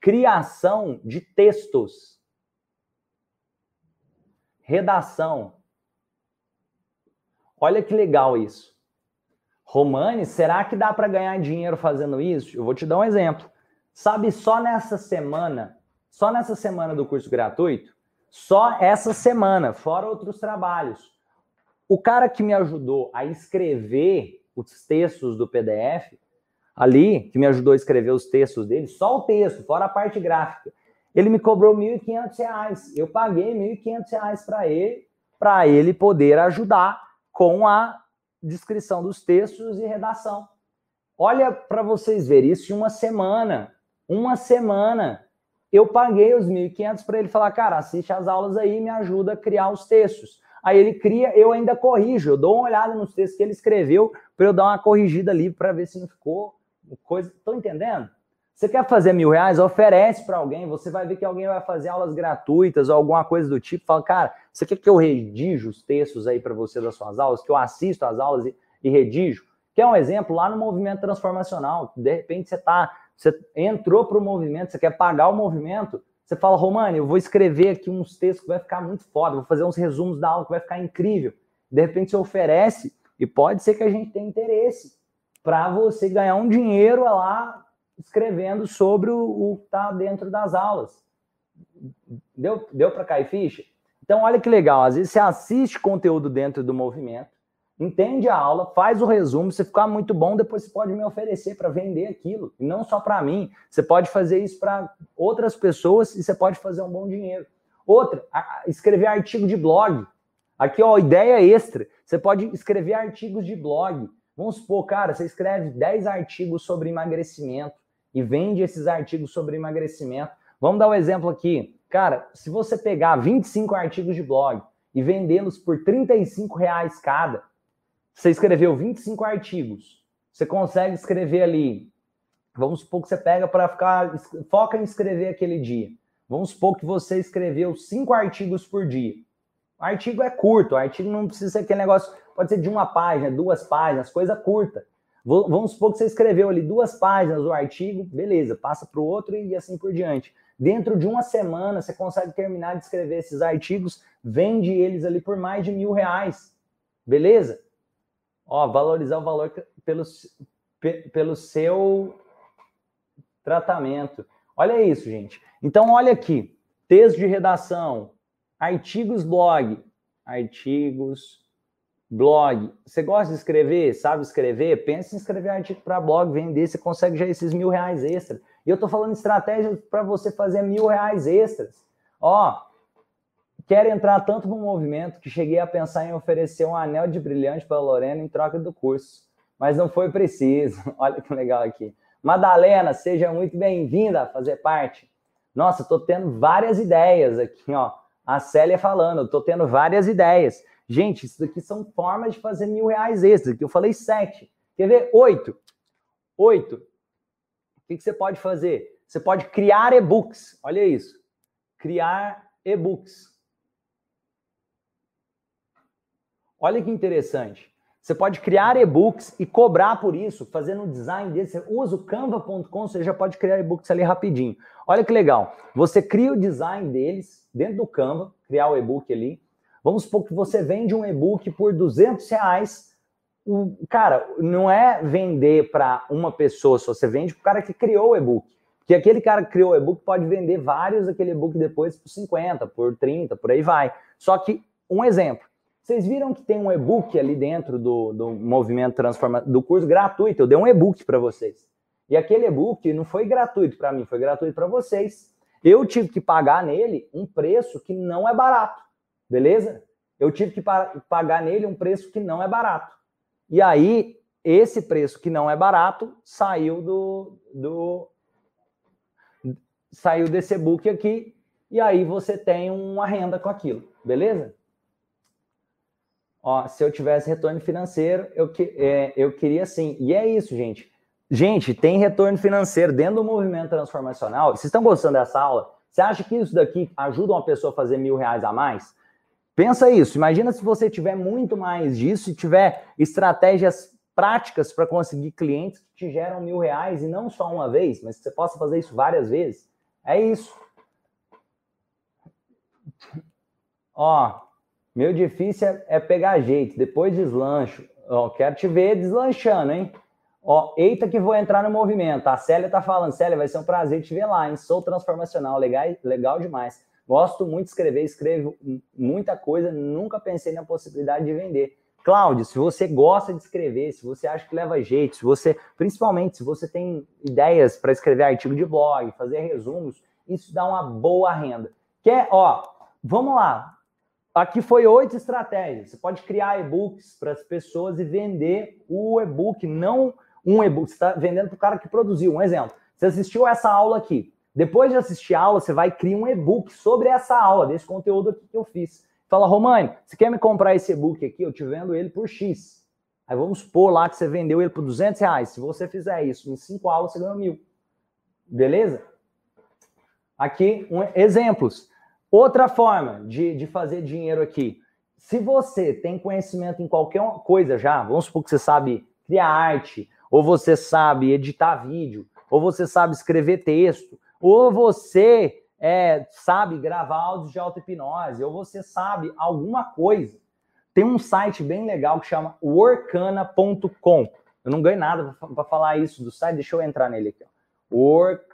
criação de textos. Redação. Olha que legal isso. Romani, será que dá para ganhar dinheiro fazendo isso? Eu vou te dar um exemplo. Sabe, só nessa semana, só nessa semana do curso gratuito, só essa semana, fora outros trabalhos. O cara que me ajudou a escrever os textos do PDF, ali, que me ajudou a escrever os textos dele, só o texto, fora a parte gráfica, ele me cobrou R$ 1.500. Eu paguei R$ 1.500 para ele, para ele poder ajudar com a descrição dos textos e redação. Olha para vocês verem isso em uma semana. Uma semana eu paguei os 1.500 para ele falar, cara, assiste as aulas aí e me ajuda a criar os textos. Aí ele cria, eu ainda corrijo, eu dou uma olhada nos textos que ele escreveu para eu dar uma corrigida ali para ver se não ficou coisa. Estão entendendo? Você quer fazer mil reais? Oferece para alguém. Você vai ver que alguém vai fazer aulas gratuitas ou alguma coisa do tipo. Fala, cara, você quer que eu redijo os textos aí para você das suas aulas? Que eu assisto as aulas e, e redijo? Quer um exemplo? Lá no movimento transformacional, de repente você está você entrou para o movimento, você quer pagar o movimento, você fala, Romani, eu vou escrever aqui uns textos que vai ficar muito foda, vou fazer uns resumos da aula que vai ficar incrível. De repente você oferece, e pode ser que a gente tenha interesse para você ganhar um dinheiro lá escrevendo sobre o, o que está dentro das aulas. Deu, deu para cair ficha? Então, olha que legal. Às vezes você assiste conteúdo dentro do movimento, entende a aula, faz o resumo, se ficar muito bom, depois você pode me oferecer para vender aquilo, e não só para mim. Você pode fazer isso para outras pessoas e você pode fazer um bom dinheiro. Outra, escrever artigo de blog. Aqui, ó, ideia extra. Você pode escrever artigos de blog. Vamos supor, cara, você escreve 10 artigos sobre emagrecimento e vende esses artigos sobre emagrecimento. Vamos dar um exemplo aqui. Cara, se você pegar 25 artigos de blog e vendê-los por 35 reais cada, você escreveu 25 artigos. Você consegue escrever ali. Vamos supor que você pega para ficar. Foca em escrever aquele dia. Vamos supor que você escreveu cinco artigos por dia. O artigo é curto, o artigo não precisa ser aquele negócio, pode ser de uma página, duas páginas, coisa curta. Vamos supor que você escreveu ali duas páginas do artigo, beleza, passa para o outro e assim por diante. Dentro de uma semana, você consegue terminar de escrever esses artigos, vende eles ali por mais de mil reais, beleza? Ó, valorizar o valor pelo, pelo seu tratamento. Olha isso, gente. Então, olha aqui. Texto de redação, artigos blog, artigos blog. Você gosta de escrever? Sabe escrever? Pensa em escrever artigo para blog, vender, você consegue já esses mil reais extras. E eu tô falando estratégia para você fazer mil reais extras. Ó, quero entrar tanto no movimento que cheguei a pensar em oferecer um anel de brilhante para Lorena em troca do curso, mas não foi preciso. Olha que legal aqui. Madalena, seja muito bem-vinda a fazer parte. Nossa, tô tendo várias ideias aqui, ó. A Célia falando, tô tendo várias ideias. Gente, isso daqui são formas de fazer mil reais extras. Aqui eu falei sete. Quer ver? Oito. Oito. O que, que você pode fazer? Você pode criar e-books. Olha isso. Criar e-books. Olha que interessante. Você pode criar e-books e cobrar por isso, fazendo o design dele. Você usa o canva.com, você já pode criar e-books ali rapidinho. Olha que legal. Você cria o design deles dentro do Canva, criar o e-book ali. Vamos supor que você vende um e-book por 200 reais. O, cara, não é vender para uma pessoa só, você vende para o cara que criou o e-book. Porque aquele cara que criou o e-book pode vender vários daquele e-book depois por 50, por 30, por aí vai. Só que, um exemplo, vocês viram que tem um e-book ali dentro do, do movimento transformação do curso gratuito. Eu dei um e-book para vocês. E aquele e-book não foi gratuito para mim, foi gratuito para vocês. Eu tive que pagar nele um preço que não é barato, beleza? Eu tive que pagar nele um preço que não é barato. E aí, esse preço que não é barato saiu do, do saiu desse e-book aqui, e aí você tem uma renda com aquilo, beleza? Ó, se eu tivesse retorno financeiro, eu, que, é, eu queria sim. E é isso, gente. Gente, tem retorno financeiro dentro do movimento transformacional. Vocês estão gostando dessa aula? Você acha que isso daqui ajuda uma pessoa a fazer mil reais a mais? Pensa isso. Imagina se você tiver muito mais disso e tiver estratégias práticas para conseguir clientes que te geram mil reais e não só uma vez, mas que você possa fazer isso várias vezes. É isso. Ó, meu difícil é, é pegar jeito, depois deslancho. Ó, quero te ver deslanchando, hein? Ó, eita que vou entrar no movimento. A Célia tá falando, Célia, vai ser um prazer te ver lá, hein? Sou transformacional, legal, legal demais. Gosto muito de escrever, escrevo muita coisa, nunca pensei na possibilidade de vender. Cláudio, se você gosta de escrever, se você acha que leva jeito, se você, principalmente, se você tem ideias para escrever artigo de blog, fazer resumos, isso dá uma boa renda. Quer, ó, vamos lá, Aqui foi oito estratégias. Você pode criar e-books para as pessoas e vender o e-book, não um e-book. Você está vendendo para o cara que produziu. Um exemplo. Você assistiu essa aula aqui. Depois de assistir a aula, você vai criar um e-book sobre essa aula, desse conteúdo aqui que eu fiz. Fala, Romani, você quer me comprar esse e-book aqui? Eu te vendo ele por X. Aí vamos supor lá que você vendeu ele por 200 reais. Se você fizer isso em cinco aulas, você ganha mil. Beleza? Aqui, um, exemplos. Outra forma de, de fazer dinheiro aqui. Se você tem conhecimento em qualquer coisa já, vamos supor que você sabe criar arte, ou você sabe editar vídeo, ou você sabe escrever texto, ou você é, sabe gravar áudios de auto-hipnose, ou você sabe alguma coisa. Tem um site bem legal que chama workana.com. Eu não ganho nada para falar isso do site, deixa eu entrar nele aqui. Work,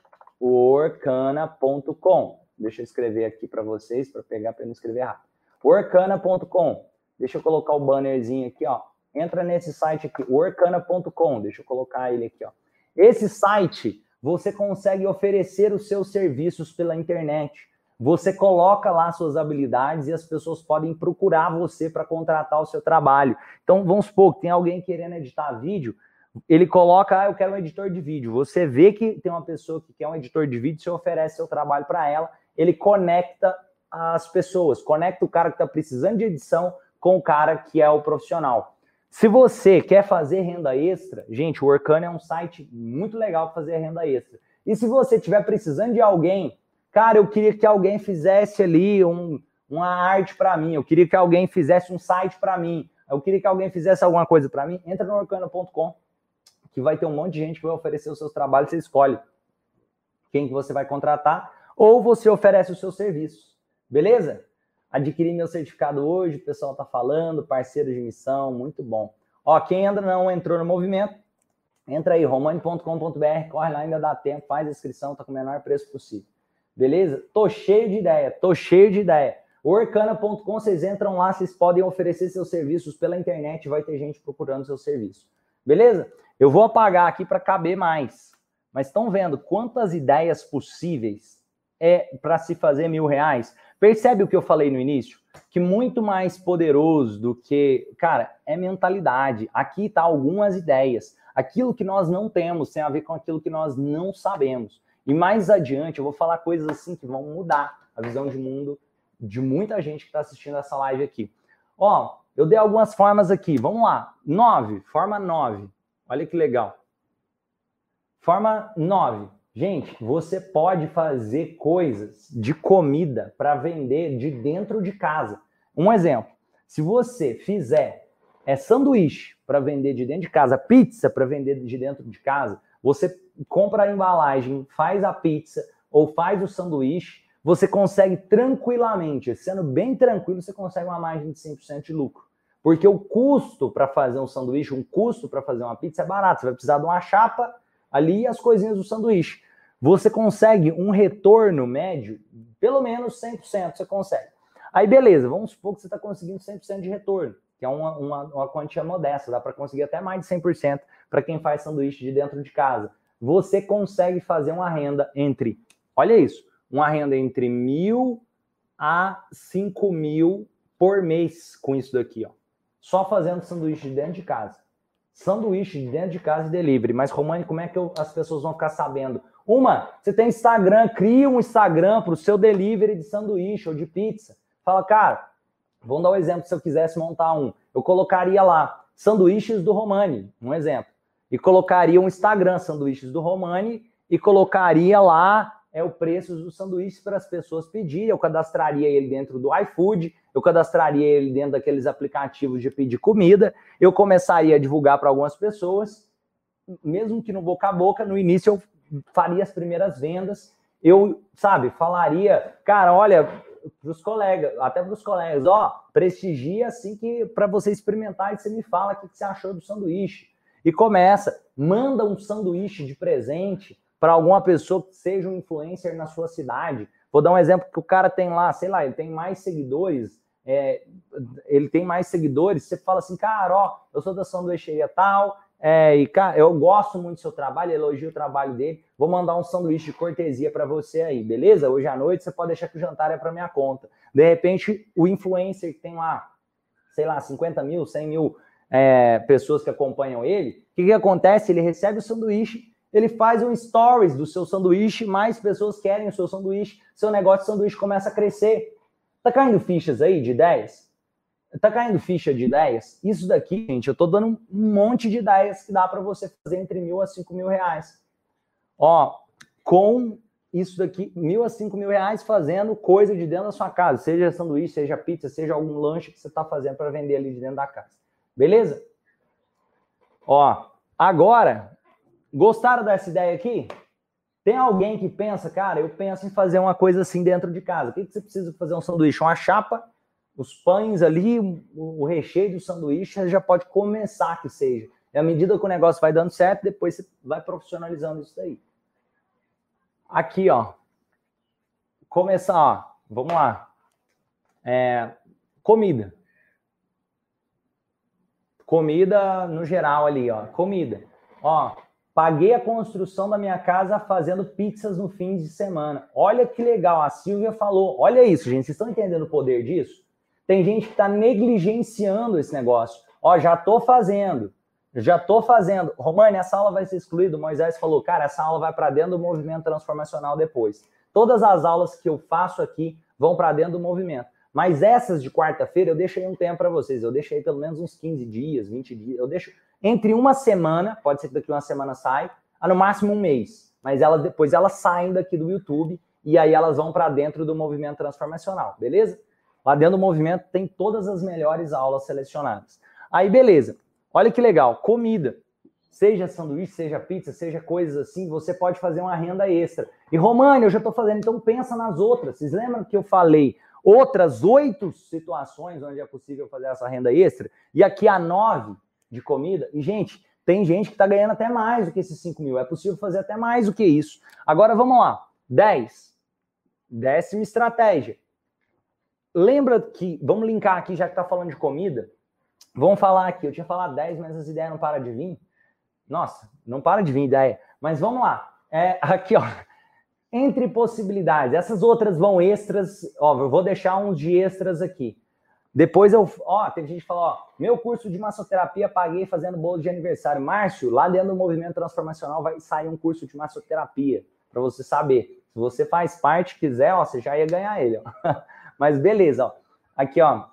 workana.com. Deixa eu escrever aqui para vocês, para pegar para não escrever errado. Workana.com. Deixa eu colocar o bannerzinho aqui, ó. Entra nesse site aqui, workana.com. Deixa eu colocar ele aqui, ó. Esse site, você consegue oferecer os seus serviços pela internet. Você coloca lá suas habilidades e as pessoas podem procurar você para contratar o seu trabalho. Então, vamos supor que tem alguém querendo editar vídeo, ele coloca, ah, eu quero um editor de vídeo. Você vê que tem uma pessoa que quer um editor de vídeo, você oferece seu trabalho para ela ele conecta as pessoas, conecta o cara que está precisando de edição com o cara que é o profissional. Se você quer fazer renda extra, gente, o Workana é um site muito legal para fazer renda extra. E se você estiver precisando de alguém, cara, eu queria que alguém fizesse ali um, uma arte para mim, eu queria que alguém fizesse um site para mim, eu queria que alguém fizesse alguma coisa para mim, entra no Workana.com, que vai ter um monte de gente que vai oferecer os seus trabalhos, você escolhe quem que você vai contratar ou você oferece os seus serviços. Beleza? Adquiri meu certificado hoje, o pessoal está falando, parceiro de missão, muito bom. Ó, quem ainda não entrou no movimento, entra aí, romani.com.br, corre lá, ainda dá tempo, faz a inscrição, tá com o menor preço possível. Beleza? Tô cheio de ideia, tô cheio de ideia. Orkana.com, vocês entram lá, vocês podem oferecer seus serviços pela internet, vai ter gente procurando seu serviço. Beleza? Eu vou apagar aqui para caber mais. Mas estão vendo quantas ideias possíveis é para se fazer mil reais? Percebe o que eu falei no início? Que muito mais poderoso do que, cara, é mentalidade. Aqui tá algumas ideias. Aquilo que nós não temos tem a ver com aquilo que nós não sabemos. E mais adiante eu vou falar coisas assim que vão mudar a visão de mundo de muita gente que está assistindo essa live aqui. Ó, eu dei algumas formas aqui. Vamos lá. Nove, forma nove. Olha que legal. Forma nove. Gente, você pode fazer coisas de comida para vender de dentro de casa. Um exemplo. Se você fizer é sanduíche para vender de dentro de casa, pizza para vender de dentro de casa, você compra a embalagem, faz a pizza ou faz o sanduíche, você consegue tranquilamente, sendo bem tranquilo, você consegue uma margem de 100% de lucro. Porque o custo para fazer um sanduíche, um custo para fazer uma pizza é barato. Você vai precisar de uma chapa ali e as coisinhas do sanduíche. Você consegue um retorno médio, pelo menos 100% você consegue. Aí beleza, vamos supor que você está conseguindo 100% de retorno, que é uma, uma, uma quantia modesta, dá para conseguir até mais de 100% para quem faz sanduíche de dentro de casa. Você consegue fazer uma renda entre, olha isso, uma renda entre mil a cinco mil por mês com isso daqui, ó. Só fazendo sanduíche de dentro de casa. Sanduíche de dentro de casa e delivery. Mas, Romani, como é que eu, as pessoas vão ficar sabendo? Uma, você tem Instagram, cria um Instagram para o seu delivery de sanduíche ou de pizza. Fala, cara, vamos dar um exemplo se eu quisesse montar um. Eu colocaria lá sanduíches do Romani, um exemplo. E colocaria um Instagram, sanduíches do Romani, e colocaria lá é o preço dos sanduíches para as pessoas pedirem. Eu cadastraria ele dentro do iFood, eu cadastraria ele dentro daqueles aplicativos de pedir comida, eu começaria a divulgar para algumas pessoas, mesmo que no boca a boca, no início eu faria as primeiras vendas, eu, sabe, falaria, cara, olha, para os colegas, até para os colegas, ó, prestigia assim que para você experimentar e você me fala o que você achou do sanduíche. E começa, manda um sanduíche de presente, para alguma pessoa que seja um influencer na sua cidade. Vou dar um exemplo que o cara tem lá, sei lá, ele tem mais seguidores, é, ele tem mais seguidores, você fala assim, cara, ó, eu sou da sanduícheria tal, é, e cara, eu gosto muito do seu trabalho, elogio o trabalho dele, vou mandar um sanduíche de cortesia para você aí, beleza? Hoje à noite você pode deixar que o jantar é para minha conta. De repente, o influencer que tem lá, sei lá, 50 mil, 100 mil é, pessoas que acompanham ele, o que, que acontece? Ele recebe o sanduíche ele faz um stories do seu sanduíche, mais pessoas querem o seu sanduíche, seu negócio de sanduíche começa a crescer. Tá caindo fichas aí de ideias? Tá caindo ficha de ideias? Isso daqui, gente, eu tô dando um monte de ideias que dá para você fazer entre mil a cinco mil reais. Ó, com isso daqui, mil a cinco mil reais fazendo coisa de dentro da sua casa, seja sanduíche, seja pizza, seja algum lanche que você está fazendo para vender ali de dentro da casa. Beleza? Ó, agora Gostaram dessa ideia aqui? Tem alguém que pensa, cara, eu penso em fazer uma coisa assim dentro de casa. O que, você precisa fazer um sanduíche? Uma chapa, os pães ali, o recheio do sanduíche, já pode começar que seja. E à medida que o negócio vai dando certo, depois você vai profissionalizando isso daí. Aqui, ó. Começar, ó. Vamos lá. É, comida. Comida no geral ali, ó. Comida. Ó, Paguei a construção da minha casa fazendo pizzas no fim de semana. Olha que legal, a Silvia falou. Olha isso, gente. Vocês estão entendendo o poder disso? Tem gente que está negligenciando esse negócio. Ó, já estou fazendo. Já estou fazendo. Romane, essa aula vai ser excluída. O Moisés falou, cara, essa aula vai para dentro do movimento transformacional depois. Todas as aulas que eu faço aqui vão para dentro do movimento. Mas essas de quarta-feira eu deixei um tempo para vocês. Eu deixei pelo menos uns 15 dias, 20 dias. Eu deixo entre uma semana, pode ser que daqui uma semana sai, a no máximo um mês. Mas elas depois elas saem daqui do YouTube e aí elas vão para dentro do movimento transformacional, beleza? Lá dentro do movimento tem todas as melhores aulas selecionadas. Aí beleza. Olha que legal, comida. Seja sanduíche, seja pizza, seja coisas assim, você pode fazer uma renda extra. E România, eu já estou fazendo, então pensa nas outras. Vocês lembram que eu falei outras oito situações onde é possível fazer essa renda extra? E aqui a nove de comida. E, gente, tem gente que está ganhando até mais do que esses 5 mil. É possível fazer até mais do que isso. Agora vamos lá. 10. Décima estratégia. lembra que, vamos linkar aqui, já que tá falando de comida, vamos falar aqui, eu tinha falado 10, mas as ideias não param de vir. Nossa, não para de vir ideia. Mas vamos lá. É, aqui, ó. Entre possibilidades, essas outras vão extras, ó, eu vou deixar uns de extras aqui. Depois eu, ó, tem gente que fala, ó, meu curso de massoterapia paguei fazendo bolo de aniversário. Márcio, lá dentro do movimento transformacional vai sair um curso de massoterapia, para você saber. Se você faz parte, quiser, ó, você já ia ganhar ele, ó. Mas beleza, ó. Aqui, ó.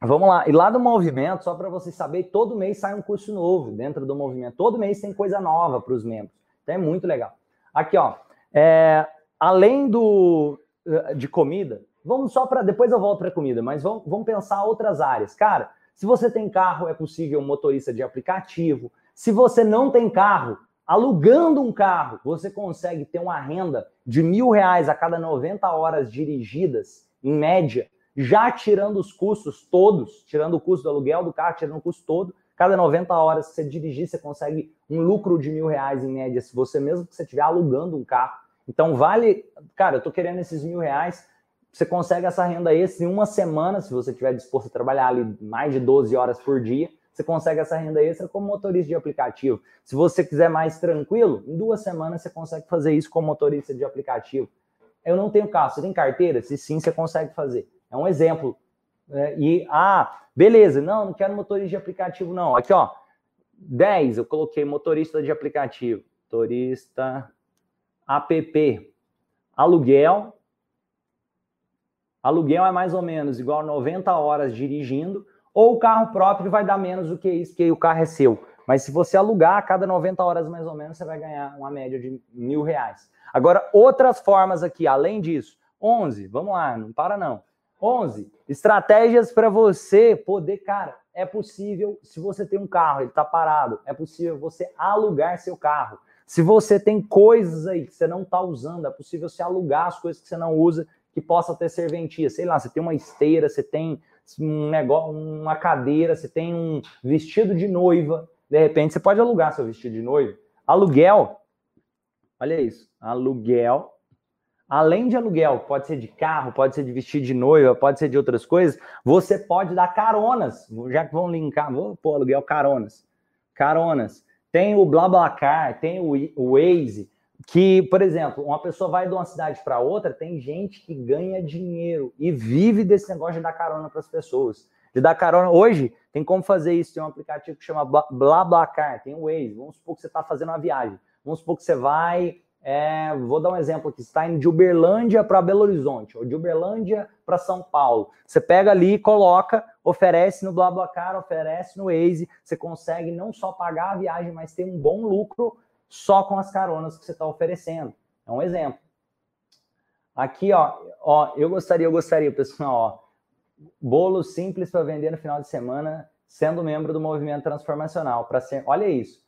Vamos lá. E lá do movimento, só para você saber, todo mês sai um curso novo dentro do movimento. Todo mês tem coisa nova para os membros. Então é muito legal. Aqui, ó. É, além do eh, de comida, vamos só para depois eu volto para comida, mas vamos, vamos pensar outras áreas. Cara, se você tem carro, é possível um motorista de aplicativo. Se você não tem carro, alugando um carro, você consegue ter uma renda de mil reais a cada 90 horas dirigidas, em média, já tirando os custos todos, tirando o custo do aluguel do carro, tirando o custo todo, cada 90 horas que você dirigir, você consegue um lucro de mil reais em média, se você mesmo que você estiver alugando um carro. Então vale, cara, eu tô querendo esses mil reais, você consegue essa renda extra em uma semana, se você estiver disposto a trabalhar ali mais de 12 horas por dia, você consegue essa renda extra como motorista de aplicativo. Se você quiser mais tranquilo, em duas semanas você consegue fazer isso como motorista de aplicativo. Eu não tenho carro, você tem carteira? Se sim, você consegue fazer. É um exemplo. É, e, ah, beleza, não, não quero motorista de aplicativo, não. Aqui, ó, 10, eu coloquei motorista de aplicativo. Motorista app. Aluguel. Aluguel é mais ou menos igual a 90 horas dirigindo, ou o carro próprio vai dar menos do que isso, que o carro é seu. Mas se você alugar, a cada 90 horas mais ou menos, você vai ganhar uma média de mil reais. Agora, outras formas aqui, além disso, 11, vamos lá, não para não. 11, estratégias para você poder, cara, é possível, se você tem um carro, ele está parado, é possível você alugar seu carro. Se você tem coisas aí que você não está usando, é possível você alugar as coisas que você não usa, que possa ter serventia. Sei lá, você tem uma esteira, você tem um negócio, uma cadeira, você tem um vestido de noiva, de repente você pode alugar seu vestido de noiva. Aluguel, olha isso, aluguel além de aluguel, pode ser de carro, pode ser de vestido de noiva, pode ser de outras coisas, você pode dar caronas, já que vão linkar, vou pôr aluguel caronas. Caronas. Tem o BlaBlaCar, tem o Waze, que, por exemplo, uma pessoa vai de uma cidade para outra, tem gente que ganha dinheiro e vive desse negócio de dar carona para as pessoas. De dar carona. Hoje, tem como fazer isso. Tem um aplicativo que chama BlaBlaCar, tem o Waze. Vamos supor que você está fazendo uma viagem. Vamos supor que você vai é, vou dar um exemplo aqui, está indo de Uberlândia para Belo Horizonte, ou de Uberlândia para São Paulo. Você pega ali, coloca, oferece no BlaBlaCar, oferece no Waze, você consegue não só pagar a viagem, mas ter um bom lucro só com as caronas que você está oferecendo. É um exemplo. Aqui, ó, ó, eu gostaria, eu gostaria, pessoal, ó, bolo simples para vender no final de semana, sendo membro do movimento transformacional. Para ser, olha isso.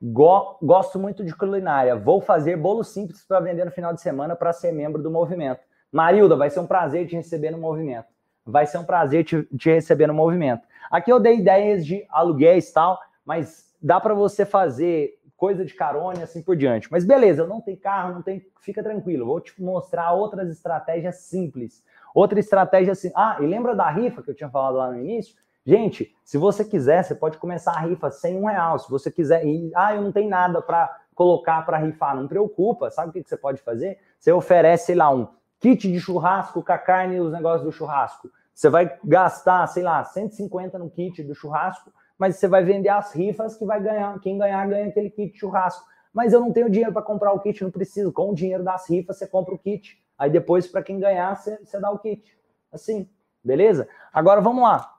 Go gosto muito de culinária. Vou fazer bolo simples para vender no final de semana para ser membro do movimento. Marilda, vai ser um prazer te receber no movimento. Vai ser um prazer te, te receber no movimento. Aqui eu dei ideias de aluguéis e tal, mas dá para você fazer coisa de carona e assim por diante. Mas beleza, eu não tenho carro, não tem, fica tranquilo. Vou te mostrar outras estratégias simples. Outra estratégia assim. Ah, e lembra da rifa que eu tinha falado lá no início? Gente, se você quiser, você pode começar a rifa sem um real. Se você quiser, e, ah, eu não tenho nada para colocar para rifar, não preocupa. Sabe o que, que você pode fazer? Você oferece, sei lá, um kit de churrasco com a carne e os negócios do churrasco. Você vai gastar, sei lá, 150 no kit do churrasco, mas você vai vender as rifas que vai ganhar. Quem ganhar, ganha aquele kit churrasco. Mas eu não tenho dinheiro para comprar o kit, não preciso. Com o dinheiro das rifas, você compra o kit. Aí depois, para quem ganhar, você, você dá o kit. Assim, beleza? Agora vamos lá.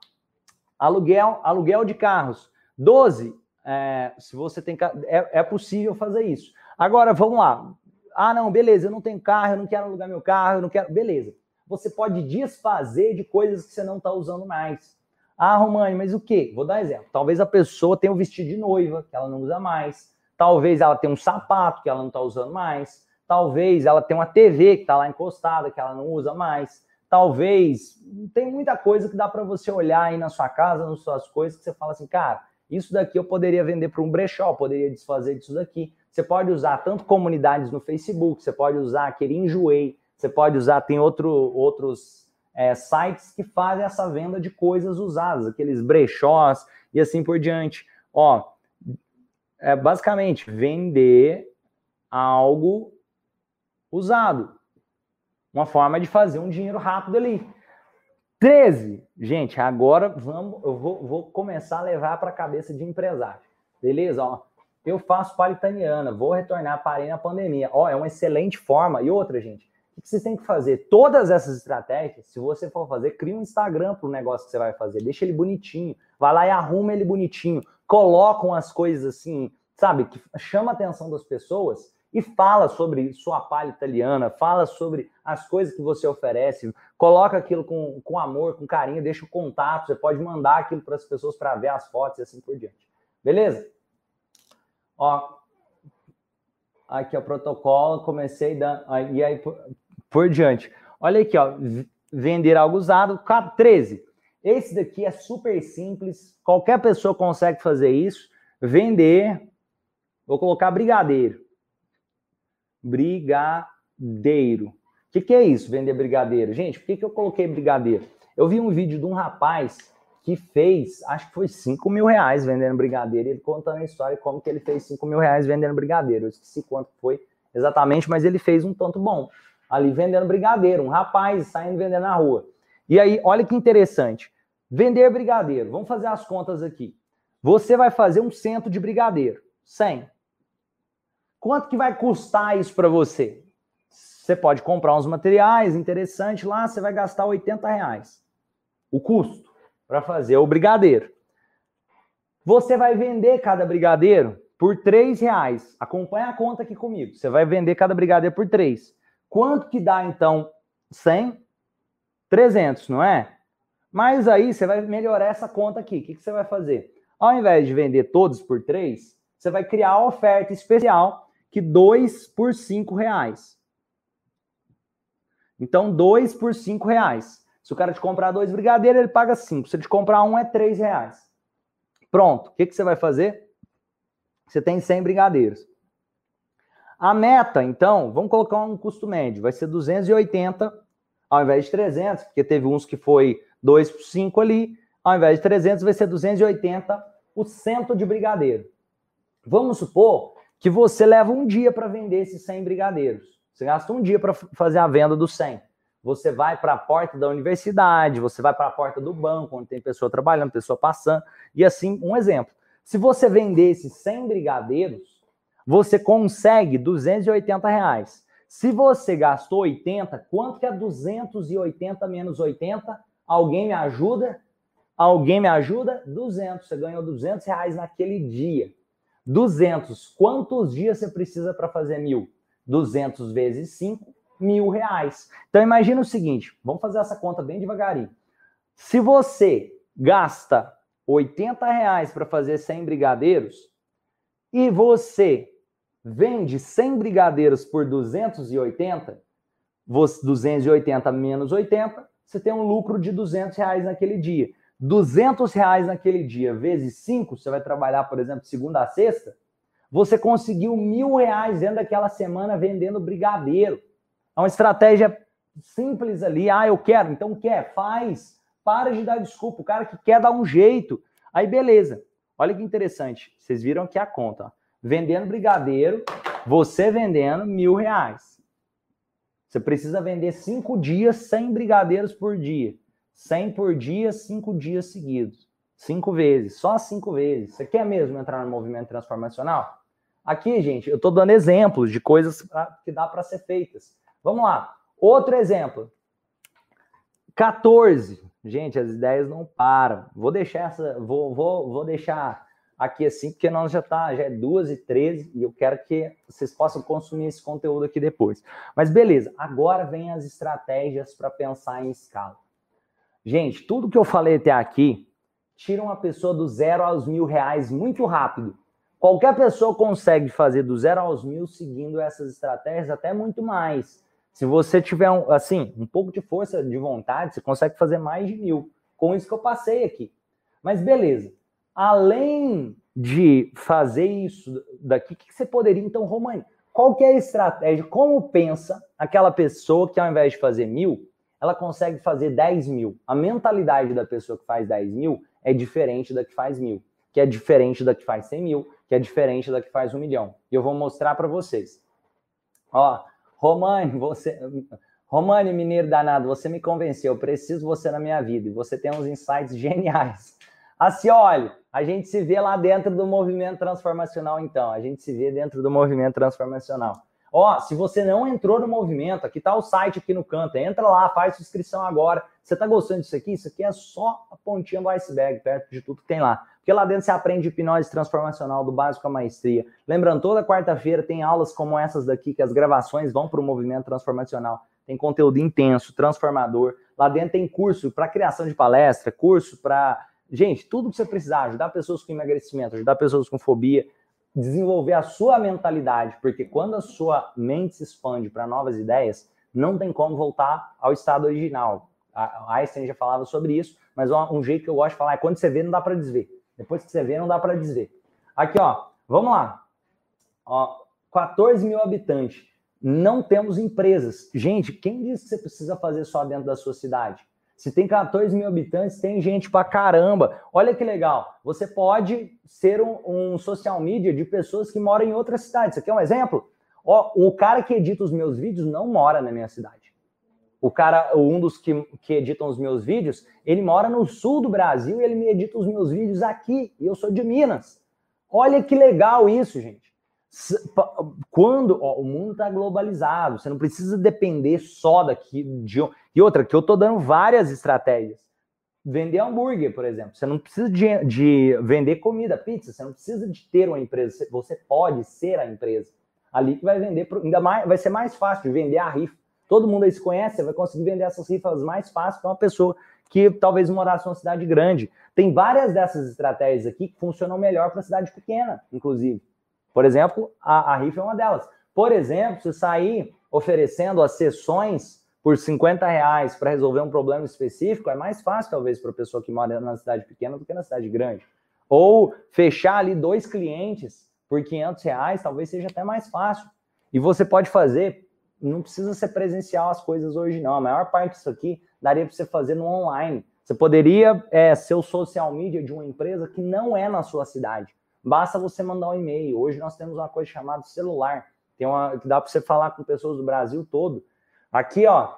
Aluguel, aluguel de carros. 12, é, se você tem é, é possível fazer isso. Agora, vamos lá. Ah, não, beleza, eu não tenho carro, eu não quero alugar meu carro, eu não quero. Beleza. Você pode desfazer de coisas que você não está usando mais. Ah, Romani, mas o quê? Vou dar exemplo. Talvez a pessoa tenha um vestido de noiva, que ela não usa mais. Talvez ela tenha um sapato que ela não está usando mais. Talvez ela tenha uma TV que está lá encostada, que ela não usa mais talvez tem muita coisa que dá para você olhar aí na sua casa, nas suas coisas, que você fala assim, cara, isso daqui eu poderia vender para um brechó, poderia desfazer disso daqui. Você pode usar tanto comunidades no Facebook, você pode usar aquele Enjoei, você pode usar, tem outro, outros é, sites que fazem essa venda de coisas usadas, aqueles brechós e assim por diante. Ó, é basicamente vender algo usado. Uma forma de fazer um dinheiro rápido ali. 13. Gente, agora vamos, eu vou, vou começar a levar para a cabeça de empresário. Beleza? Ó, eu faço palha italiana, vou retornar, parei na pandemia. Ó, é uma excelente forma. E outra, gente, o que vocês têm que fazer? Todas essas estratégias, se você for fazer, cria um Instagram para o negócio que você vai fazer. Deixa ele bonitinho. Vai lá e arruma ele bonitinho. Colocam as coisas assim, sabe, que chama a atenção das pessoas e fala sobre sua palha italiana, fala sobre as coisas que você oferece, coloca aquilo com, com amor, com carinho, deixa o contato, você pode mandar aquilo para as pessoas para ver as fotos e assim por diante. Beleza? Ó, aqui é o protocolo, comecei dando, e aí por, diante. Olha aqui, ó, vender algo usado, 13. Esse daqui é super simples, qualquer pessoa consegue fazer isso, vender, vou colocar brigadeiro brigadeiro. O que, que, é isso, vender brigadeiro? Gente, por que, que eu coloquei brigadeiro? Eu vi um vídeo de um rapaz que fez, acho que foi 5 mil reais vendendo brigadeiro, ele contando a história como que ele fez 5 mil reais vendendo brigadeiro. Eu esqueci quanto foi exatamente, mas ele fez um tanto bom. Ali vendendo brigadeiro, um rapaz saindo vendendo na rua. E aí, olha que interessante. Vender brigadeiro. Vamos fazer as contas aqui. Você vai fazer um cento de brigadeiro. 100. Quanto que vai custar isso para você? Você pode comprar uns materiais interessantes lá, você vai gastar 80 reais. O custo para fazer o brigadeiro. Você vai vender cada brigadeiro por 3 reais. Acompanha a conta aqui comigo. Você vai vender cada brigadeiro por 3. Quanto que dá, então, 100? 300, não é? Mas aí você vai melhorar essa conta aqui. O que, que você vai fazer? Ao invés de vender todos por 3, você vai criar a oferta especial que 2 por 5 reais. Então, 2 por 5 reais. Se o cara te comprar dois brigadeiros, ele paga 5. Se ele te comprar um, é 3 reais. Pronto. O que, que você vai fazer? Você tem 100 brigadeiros. A meta, então, vamos colocar um custo médio. Vai ser 280 ao invés de 300, porque teve uns que foi 2 por 5 ali. Ao invés de 300, vai ser 280 o cento de brigadeiro. Vamos supor que você leva um dia para vender esses 100 brigadeiros. Você gasta um dia para fazer a venda dos 100. Você vai para a porta da universidade, você vai para a porta do banco, onde tem pessoa trabalhando, pessoa passando, e assim, um exemplo. Se você vender esses 100 brigadeiros, você consegue 280 reais. Se você gastou 80, quanto que é 280 menos 80? Alguém me ajuda? Alguém me ajuda? 200. Você ganhou 200 reais naquele dia. 200. Quantos dias você precisa para fazer mil? 200 vezes 5, mil reais. Então imagina o seguinte, vamos fazer essa conta bem devagarinho. Se você gasta 80 reais para fazer 100 brigadeiros e você vende 100 brigadeiros por 280, 280 menos 80, você tem um lucro de 200 reais naquele dia. 200 reais naquele dia vezes 5, você vai trabalhar, por exemplo, segunda a sexta, você conseguiu mil reais dentro daquela semana vendendo brigadeiro. É uma estratégia simples ali. Ah, eu quero, então quer, faz. Para de dar desculpa. O cara que quer dar um jeito. Aí, beleza. Olha que interessante. Vocês viram aqui a conta. Ó. Vendendo brigadeiro, você vendendo mil reais. Você precisa vender cinco dias, 100 brigadeiros por dia. 100 por dia, 5 dias seguidos. Cinco vezes, só cinco vezes. Você quer mesmo entrar no movimento transformacional? Aqui, gente, eu estou dando exemplos de coisas pra, que dá para ser feitas. Vamos lá. Outro exemplo. 14. Gente, as ideias não param. Vou deixar essa, vou, vou, vou deixar aqui assim, porque nós já tá, já é 2 e 13 e eu quero que vocês possam consumir esse conteúdo aqui depois. Mas beleza, agora vem as estratégias para pensar em escala. Gente, tudo que eu falei até aqui tira uma pessoa do zero aos mil reais muito rápido. Qualquer pessoa consegue fazer do zero aos mil seguindo essas estratégias, até muito mais. Se você tiver, um, assim, um pouco de força de vontade, você consegue fazer mais de mil. Com isso que eu passei aqui. Mas beleza. Além de fazer isso daqui, o que você poderia, então, Romani? Qual é a estratégia? Como pensa aquela pessoa que ao invés de fazer mil, ela consegue fazer 10 mil. A mentalidade da pessoa que faz 10 mil é diferente da que faz mil, que é diferente da que faz 100 mil, que é diferente da que faz um milhão. E eu vou mostrar para vocês. Ó, Romane, você. Romane, mineiro danado, você me convenceu. Eu preciso você na minha vida. E você tem uns insights geniais. Assim, olha, a gente se vê lá dentro do movimento transformacional, então. A gente se vê dentro do movimento transformacional. Ó, se você não entrou no movimento, aqui tá o site aqui no canto. Entra lá, faz inscrição agora. Você tá gostando disso aqui? Isso aqui é só a pontinha do iceberg, perto de tudo que tem lá. Porque lá dentro você aprende hipnose transformacional do básico à maestria. Lembrando, toda quarta-feira tem aulas como essas daqui, que as gravações vão para o movimento transformacional. Tem conteúdo intenso, transformador. Lá dentro tem curso para criação de palestra, curso para. Gente, tudo que você precisar, ajudar pessoas com emagrecimento, ajudar pessoas com fobia, desenvolver a sua mentalidade, porque quando a sua mente se expande para novas ideias, não tem como voltar ao estado original. A Einstein já falava sobre isso, mas um jeito que eu gosto de falar é quando você vê, não dá para desver. Depois que você vê, não dá para desver. Aqui, ó, vamos lá. Ó, 14 mil habitantes. Não temos empresas. Gente, quem disse que você precisa fazer só dentro da sua cidade? Se tem 14 mil habitantes, tem gente pra caramba. Olha que legal. Você pode ser um, um social media de pessoas que moram em outras cidades. Você quer um exemplo? Ó, o cara que edita os meus vídeos não mora na minha cidade. O cara, um dos que, que editam os meus vídeos, ele mora no sul do Brasil e ele me edita os meus vídeos aqui. E eu sou de Minas. Olha que legal isso, gente. Quando ó, o mundo está globalizado, você não precisa depender só daqui de e outra que eu estou dando várias estratégias. Vender hambúrguer, por exemplo, você não precisa de, de vender comida, pizza, você não precisa de ter uma empresa, você pode ser a empresa ali que vai vender, ainda mais, vai ser mais fácil de vender a rifa. Todo mundo aí se conhece, você vai conseguir vender essas rifas mais fácil que uma pessoa que talvez morasse numa cidade grande. Tem várias dessas estratégias aqui que funcionam melhor para cidade pequena, inclusive. Por exemplo, a, a rifa é uma delas. Por exemplo, se sair oferecendo as sessões por 50 reais para resolver um problema específico, é mais fácil, talvez, para a pessoa que mora na cidade pequena do que na cidade grande. Ou fechar ali dois clientes por 500 reais, talvez seja até mais fácil. E você pode fazer, não precisa ser presencial as coisas hoje, não. A maior parte disso aqui daria para você fazer no online. Você poderia é, ser o social media de uma empresa que não é na sua cidade. Basta você mandar um e-mail. Hoje nós temos uma coisa chamada celular. Tem uma que dá para você falar com pessoas do Brasil todo. Aqui, ó.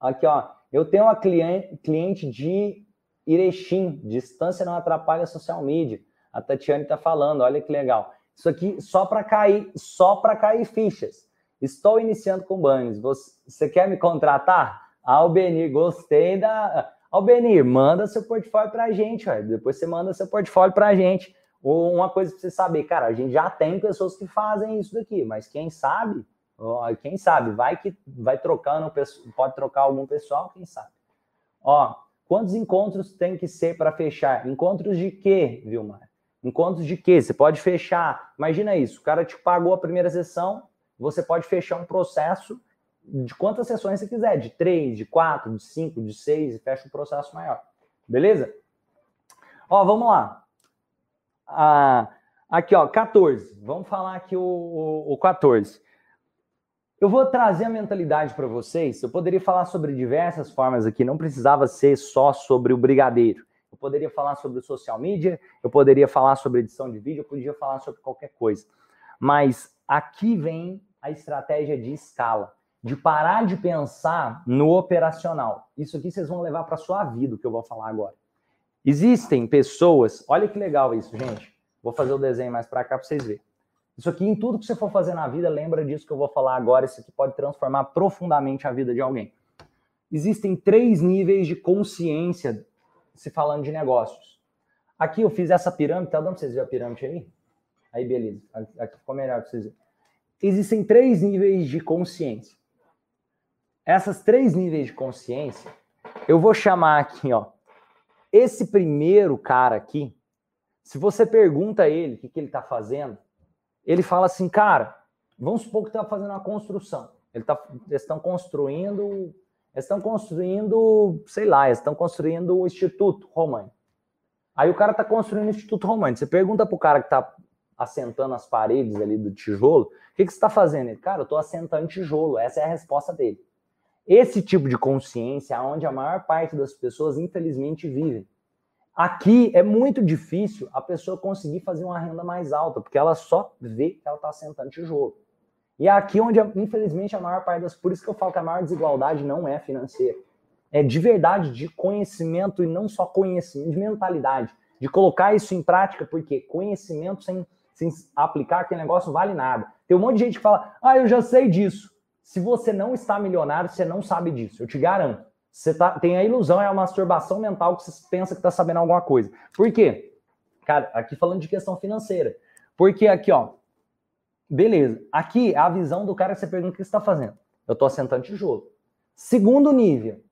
Aqui, ó. Eu tenho uma cliente, cliente de Erechim. Distância não atrapalha social media. A Tatiane está falando. Olha que legal. Isso aqui só para cair, só para cair fichas. Estou iniciando com banners. Você, você quer me contratar? Albenir, gostei da. Albenir, manda seu portfólio para a gente, ó. depois você manda seu portfólio para a gente uma coisa para você saber, cara, a gente já tem pessoas que fazem isso daqui, mas quem sabe, quem sabe, vai que vai trocando, pode trocar algum pessoal, quem sabe. Ó, quantos encontros tem que ser para fechar? Encontros de quê, Vilmar? Encontros de quê? Você pode fechar, imagina isso, o cara te pagou a primeira sessão, você pode fechar um processo de quantas sessões você quiser, de três, de quatro, de cinco, de seis, e fecha um processo maior. Beleza? Ó, vamos lá. Ah, aqui, ó, 14. Vamos falar aqui o, o, o 14. Eu vou trazer a mentalidade para vocês. Eu poderia falar sobre diversas formas aqui, não precisava ser só sobre o brigadeiro. Eu poderia falar sobre social media, eu poderia falar sobre edição de vídeo, eu podia falar sobre qualquer coisa. Mas aqui vem a estratégia de escala, de parar de pensar no operacional. Isso aqui vocês vão levar para sua vida, o que eu vou falar agora. Existem pessoas, olha que legal isso, gente. Vou fazer o desenho mais para cá para vocês verem. Isso aqui, em tudo que você for fazer na vida, lembra disso que eu vou falar agora. Isso aqui pode transformar profundamente a vida de alguém. Existem três níveis de consciência se falando de negócios. Aqui eu fiz essa pirâmide, tá dando para vocês verem a pirâmide aí? Aí, beleza. Aqui ficou melhor para vocês verem. Existem três níveis de consciência. Essas três níveis de consciência, eu vou chamar aqui, ó, esse primeiro cara aqui, se você pergunta a ele o que, que ele está fazendo, ele fala assim, cara, vamos supor que está fazendo uma construção. Ele tá, eles estão construindo, estão construindo, sei lá, estão construindo o Instituto Romano. Aí o cara está construindo o Instituto Romano. Você pergunta para o cara que está assentando as paredes ali do tijolo, o que, que você está fazendo? Ele, cara, eu estou assentando tijolo. Essa é a resposta dele. Esse tipo de consciência é onde a maior parte das pessoas, infelizmente, vivem. Aqui é muito difícil a pessoa conseguir fazer uma renda mais alta, porque ela só vê que ela está sentando tijolo. E é aqui onde, infelizmente, a maior parte das. Por isso que eu falo que a maior desigualdade não é financeira. É de verdade, de conhecimento e não só conhecimento, de mentalidade. De colocar isso em prática, porque conhecimento sem, sem aplicar aquele negócio vale nada. Tem um monte de gente que fala, ah, eu já sei disso. Se você não está milionário, você não sabe disso, eu te garanto. Você tá, tem a ilusão, é a masturbação mental que você pensa que está sabendo alguma coisa. Por quê? Cara, aqui falando de questão financeira. Porque aqui, ó, beleza. Aqui é a visão do cara que você pergunta o que você está fazendo. Eu estou assentando tijolo. Segundo nível,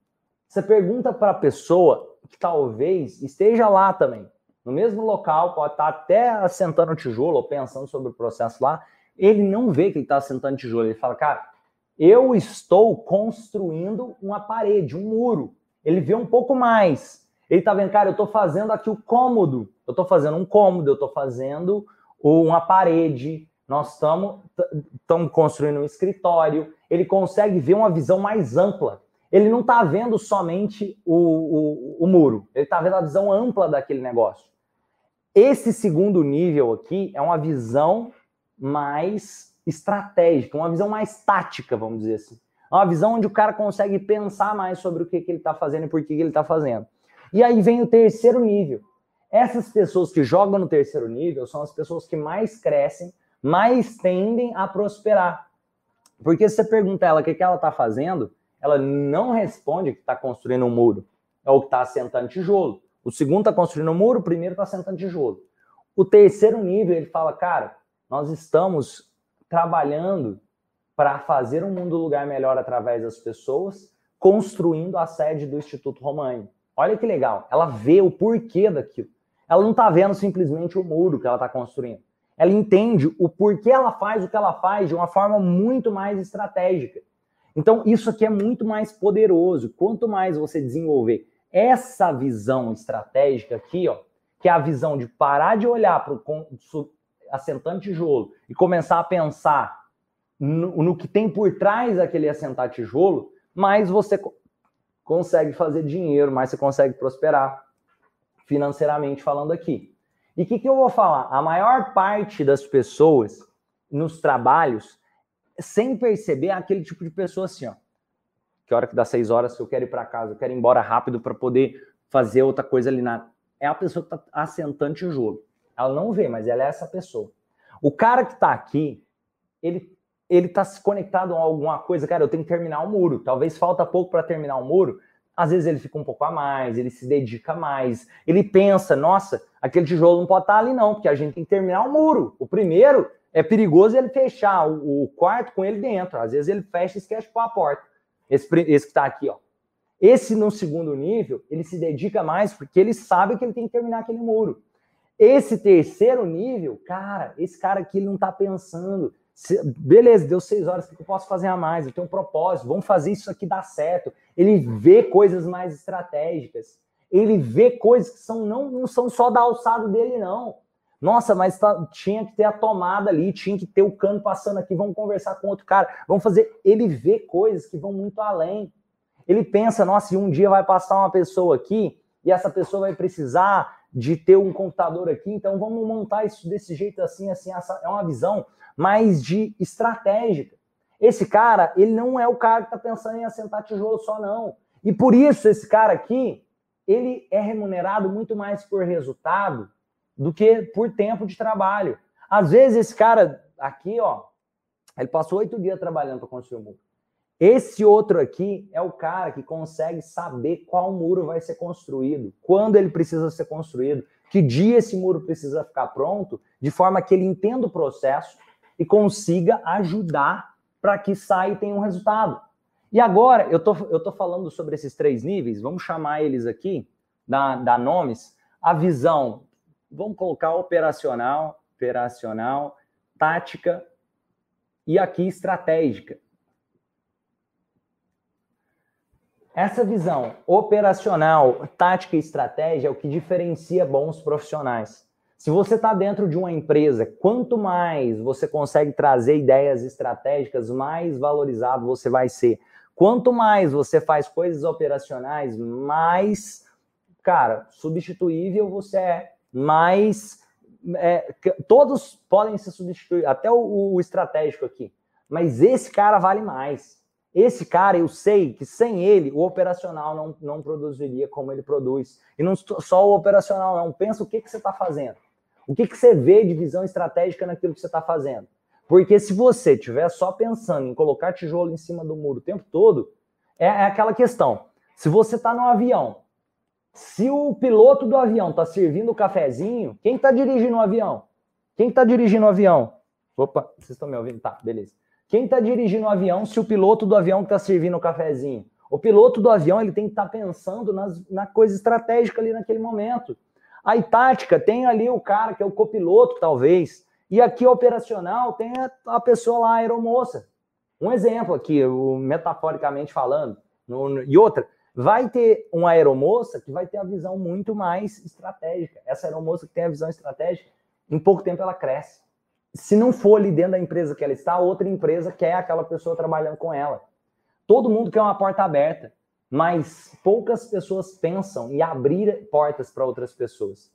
você pergunta para a pessoa que talvez esteja lá também, no mesmo local, pode estar tá até assentando tijolo ou pensando sobre o processo lá, ele não vê que ele está assentando tijolo. Ele fala, cara, eu estou construindo uma parede, um muro. Ele vê um pouco mais. Ele está vendo, cara, eu estou fazendo aqui o cômodo. Eu estou fazendo um cômodo, eu estou fazendo uma parede. Nós estamos construindo um escritório. Ele consegue ver uma visão mais ampla. Ele não está vendo somente o, o, o muro. Ele está vendo a visão ampla daquele negócio. Esse segundo nível aqui é uma visão mais estratégica, uma visão mais tática, vamos dizer assim. É uma visão onde o cara consegue pensar mais sobre o que, que ele está fazendo e por que, que ele está fazendo. E aí vem o terceiro nível. Essas pessoas que jogam no terceiro nível são as pessoas que mais crescem, mais tendem a prosperar. Porque se você pergunta ela o que, que ela está fazendo, ela não responde que está construindo um muro, é o que está assentando tijolo. O segundo está construindo um muro, o primeiro está assentando tijolo. O terceiro nível, ele fala, cara, nós estamos trabalhando para fazer um mundo lugar melhor através das pessoas, construindo a sede do Instituto Romani. Olha que legal, ela vê o porquê daquilo. Ela não está vendo simplesmente o muro que ela está construindo. Ela entende o porquê ela faz o que ela faz de uma forma muito mais estratégica. Então, isso aqui é muito mais poderoso. Quanto mais você desenvolver essa visão estratégica aqui, ó, que é a visão de parar de olhar para o assentando tijolo e começar a pensar no, no que tem por trás daquele assentar tijolo, mais você consegue fazer dinheiro, mais você consegue prosperar financeiramente falando aqui. E o que, que eu vou falar? A maior parte das pessoas nos trabalhos, sem perceber, é aquele tipo de pessoa assim, ó. Que hora que dá seis horas, eu quero ir para casa, eu quero ir embora rápido para poder fazer outra coisa ali na. É a pessoa que está assentando tijolo. Ela não vê, mas ela é essa pessoa. O cara que está aqui, ele ele está se conectado a alguma coisa, cara, eu tenho que terminar o um muro. Talvez falta pouco para terminar o um muro. Às vezes ele fica um pouco a mais, ele se dedica mais, ele pensa, nossa, aquele tijolo não pode estar tá ali não, porque a gente tem que terminar o um muro. O primeiro é perigoso ele fechar o, o, quarto com ele dentro. Às vezes ele fecha e esquece pôr a porta. Esse, esse que está aqui, ó. Esse no segundo nível, ele se dedica mais porque ele sabe que ele tem que terminar aquele muro. Esse terceiro nível, cara, esse cara aqui ele não tá pensando. Beleza, deu seis horas, o que eu posso fazer a mais? Eu tenho um propósito, vamos fazer isso aqui dar certo. Ele vê coisas mais estratégicas. Ele vê coisas que são, não, não são só da alçada dele, não. Nossa, mas tá, tinha que ter a tomada ali, tinha que ter o cano passando aqui, vamos conversar com outro cara, vamos fazer. Ele vê coisas que vão muito além. Ele pensa, nossa, e um dia vai passar uma pessoa aqui e essa pessoa vai precisar de ter um computador aqui, então vamos montar isso desse jeito assim, assim, essa é uma visão mais de estratégica. Esse cara, ele não é o cara que está pensando em assentar tijolo só, não. E por isso, esse cara aqui, ele é remunerado muito mais por resultado do que por tempo de trabalho. Às vezes, esse cara aqui, ó, ele passou oito dias trabalhando para construir o muro. Esse outro aqui é o cara que consegue saber qual muro vai ser construído, quando ele precisa ser construído, que dia esse muro precisa ficar pronto, de forma que ele entenda o processo e consiga ajudar para que saia e tenha um resultado. E agora, eu tô, eu tô falando sobre esses três níveis, vamos chamar eles aqui, dar, dar nomes, a visão, vamos colocar operacional, operacional, tática e aqui estratégica. Essa visão operacional, tática e estratégia é o que diferencia bons profissionais. Se você está dentro de uma empresa, quanto mais você consegue trazer ideias estratégicas, mais valorizado você vai ser. Quanto mais você faz coisas operacionais, mais, cara, substituível você é, mais. É, todos podem ser substituídos, até o, o estratégico aqui. Mas esse cara vale mais. Esse cara, eu sei que sem ele, o operacional não, não produziria como ele produz. E não só o operacional, não. Pensa o que, que você está fazendo. O que, que você vê de visão estratégica naquilo que você está fazendo. Porque se você estiver só pensando em colocar tijolo em cima do muro o tempo todo, é, é aquela questão. Se você está no avião, se o piloto do avião está servindo o cafezinho, quem está dirigindo o avião? Quem está dirigindo o avião? Opa, vocês estão me ouvindo? Tá, beleza. Quem está dirigindo o avião se o piloto do avião está servindo o cafezinho? O piloto do avião ele tem que estar tá pensando nas, na coisa estratégica ali naquele momento. Aí, tática, tem ali o cara que é o copiloto, talvez. E aqui, operacional, tem a, a pessoa lá, a aeromoça. Um exemplo aqui, metaforicamente falando. No, e outra, vai ter uma aeromoça que vai ter a visão muito mais estratégica. Essa aeromoça que tem a visão estratégica, em pouco tempo ela cresce. Se não for ali dentro da empresa que ela está, outra empresa quer aquela pessoa trabalhando com ela. Todo mundo quer uma porta aberta, mas poucas pessoas pensam em abrir portas para outras pessoas.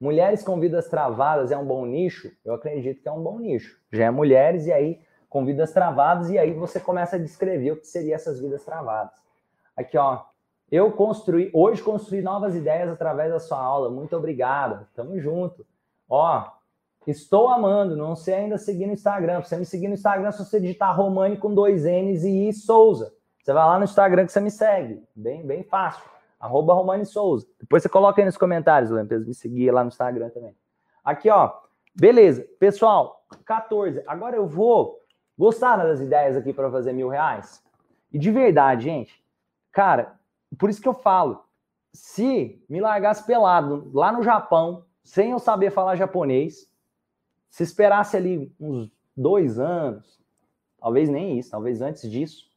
Mulheres com vidas travadas é um bom nicho? Eu acredito que é um bom nicho. Já é mulheres e aí com vidas travadas e aí você começa a descrever o que seria essas vidas travadas. Aqui, ó. Eu construí, hoje construí novas ideias através da sua aula. Muito obrigado. Tamo junto. Ó, estou amando. Não sei ainda seguir no Instagram. Pra você me seguir no Instagram, se você digitar Romani com dois N's e I Souza. Você vai lá no Instagram que você me segue. Bem, bem fácil arroba Romani Souza. Depois você coloca aí nos comentários, Lembra me seguir lá no Instagram também. Aqui, ó. Beleza. Pessoal, 14. Agora eu vou. Gostaram das ideias aqui para fazer mil reais? E de verdade, gente, cara, por isso que eu falo. Se me largasse pelado lá no Japão, sem eu saber falar japonês, se esperasse ali uns dois anos, talvez nem isso, talvez antes disso,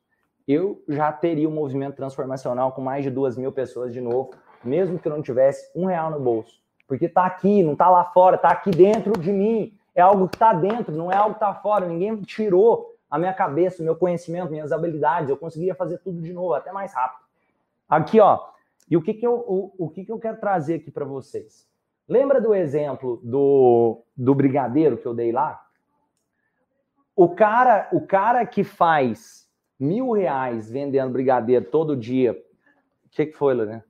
eu já teria um movimento transformacional com mais de duas mil pessoas de novo, mesmo que eu não tivesse um real no bolso. Porque tá aqui, não tá lá fora, tá aqui dentro de mim. É algo que tá dentro, não é algo que tá fora. Ninguém tirou a minha cabeça, o meu conhecimento, minhas habilidades. Eu conseguiria fazer tudo de novo, até mais rápido. Aqui, ó. E o que, que, eu, o, o que, que eu quero trazer aqui para vocês? Lembra do exemplo do, do brigadeiro que eu dei lá? O cara, o cara que faz mil reais vendendo brigadeiro todo dia. O que, que foi, Lorena?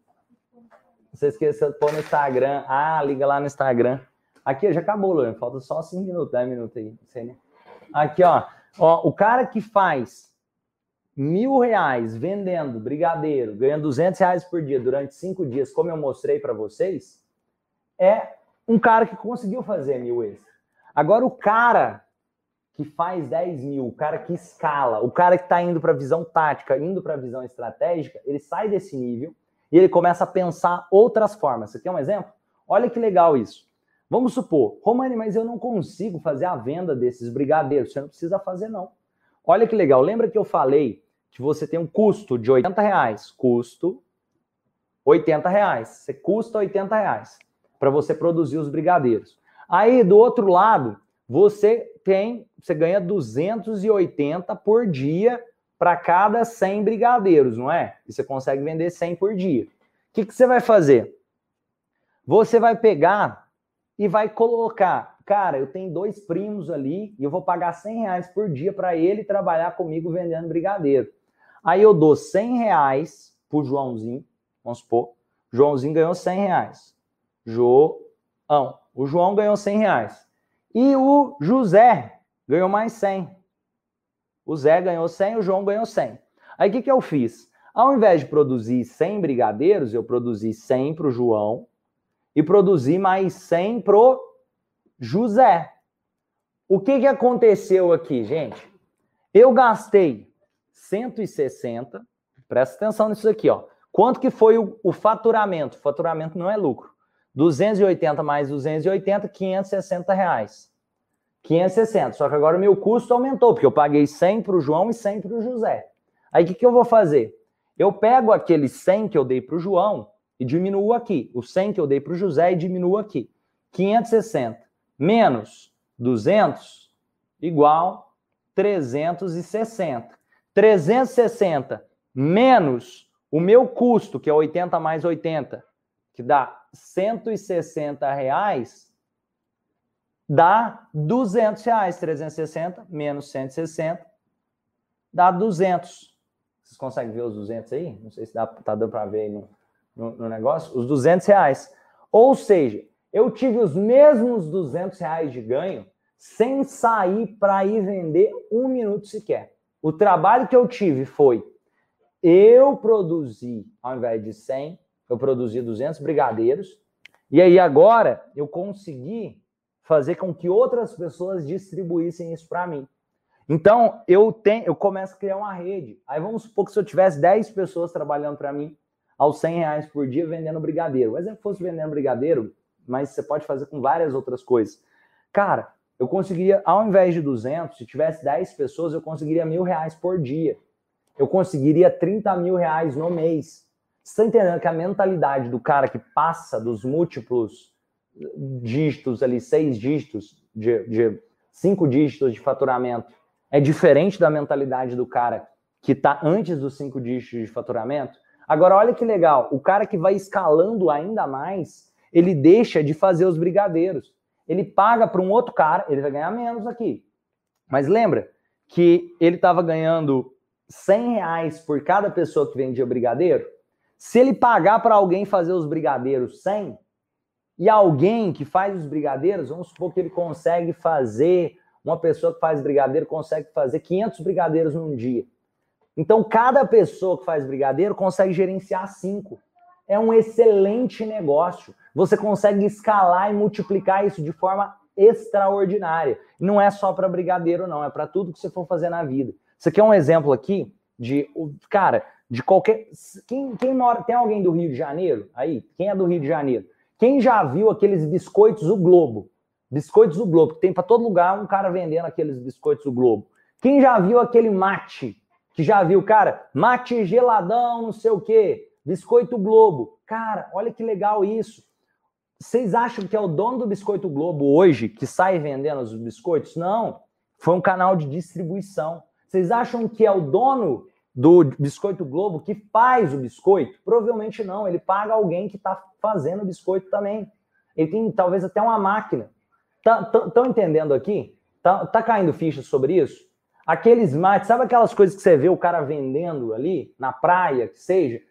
Você esqueceu de pôr no Instagram. Ah, liga lá no Instagram. Aqui, já acabou, Lorena. Falta só 5 minutos, 10 minutos aí. Sei, né? Aqui, ó. ó. O cara que faz mil reais vendendo brigadeiro, ganhando 200 reais por dia durante cinco dias, como eu mostrei para vocês, é um cara que conseguiu fazer mil extra. Agora, o cara que faz 10 mil, o cara que escala, o cara que está indo para a visão tática, indo para a visão estratégica, ele sai desse nível e ele começa a pensar outras formas. Você quer um exemplo? Olha que legal isso. Vamos supor, Romani, mas eu não consigo fazer a venda desses brigadeiros. Você não precisa fazer, não. Olha que legal. Lembra que eu falei que você tem um custo de 80 reais? Custo 80 reais. Você custa 80 reais para você produzir os brigadeiros. Aí, do outro lado, você tem, você ganha 280 por dia para cada 100 brigadeiros, não é? E você consegue vender 100 por dia. O que, que você vai fazer? Você vai pegar e vai colocar, cara, eu tenho dois primos ali e eu vou pagar 100 reais por dia para ele trabalhar comigo vendendo brigadeiro. Aí eu dou 100 reais pro Joãozinho, vamos supor, Joãozinho ganhou 100 reais. João, o João ganhou 100 reais. E o José ganhou mais 100. O Zé ganhou 100, o João ganhou 100. Aí o que, que eu fiz? Ao invés de produzir 100 brigadeiros, eu produzi 100 para o João e produzi mais 100 para o José. O que, que aconteceu aqui, gente? Eu gastei 160, presta atenção nisso aqui, ó. Quanto que foi o, o faturamento? Faturamento não é lucro. 280 mais 280, 560 reais. 560. Só que agora o meu custo aumentou, porque eu paguei 100 para o João e 100 para o José. Aí o que, que eu vou fazer? Eu pego aquele 100 que eu dei para o João e diminuo aqui. O 100 que eu dei para o José e diminuo aqui. 560 menos 200 igual 360. 360 menos o meu custo, que é 80 mais 80, que dá 160 reais, dá 200 reais. 360 menos 160 dá 200. Vocês conseguem ver os 200 aí? Não sei se dá, tá dando para ver aí no, no, no, negócio. Os 200 reais. Ou seja, eu tive os mesmos 200 reais de ganho sem sair para ir vender um minuto sequer. O trabalho que eu tive foi eu produzi, ao invés de 100, eu produzi 200 brigadeiros. E aí agora eu consegui fazer com que outras pessoas distribuíssem isso para mim. Então, eu tenho, eu começo a criar uma rede. Aí vamos supor que se eu tivesse 10 pessoas trabalhando para mim aos 100 reais por dia vendendo brigadeiro. Mas se fosse vendendo brigadeiro, mas você pode fazer com várias outras coisas. Cara, eu conseguiria, ao invés de 200, se tivesse 10 pessoas, eu conseguiria mil reais por dia. Eu conseguiria 30 mil reais no mês. Você está entendendo que a mentalidade do cara que passa dos múltiplos dígitos ali, seis dígitos, de, de cinco dígitos de faturamento, é diferente da mentalidade do cara que está antes dos cinco dígitos de faturamento. Agora, olha que legal, o cara que vai escalando ainda mais, ele deixa de fazer os brigadeiros. Ele paga para um outro cara, ele vai ganhar menos aqui. Mas lembra que ele estava ganhando 100 reais por cada pessoa que vendia brigadeiro? Se ele pagar para alguém fazer os brigadeiros 100, e alguém que faz os brigadeiros, vamos supor que ele consegue fazer uma pessoa que faz brigadeiro consegue fazer 500 brigadeiros num dia. Então, cada pessoa que faz brigadeiro consegue gerenciar cinco. É um excelente negócio. Você consegue escalar e multiplicar isso de forma extraordinária. Não é só para brigadeiro, não. É para tudo que você for fazer na vida. Isso aqui é um exemplo aqui de, cara, de qualquer. Quem, quem mora. Tem alguém do Rio de Janeiro aí? Quem é do Rio de Janeiro? Quem já viu aqueles biscoitos o Globo? Biscoitos do Globo, que tem para todo lugar um cara vendendo aqueles biscoitos do Globo. Quem já viu aquele mate? Que já viu, cara, mate geladão, não sei o quê, biscoito Globo. Cara, olha que legal isso. Vocês acham que é o dono do Biscoito Globo hoje que sai vendendo os biscoitos? Não. Foi um canal de distribuição. Vocês acham que é o dono do Biscoito Globo que faz o biscoito? Provavelmente não. Ele paga alguém que está fazendo o biscoito também. Ele tem talvez até uma máquina. Estão tá, entendendo aqui? Tá, tá caindo ficha sobre isso? Aqueles mates, sabe aquelas coisas que você vê o cara vendendo ali, na praia, que seja?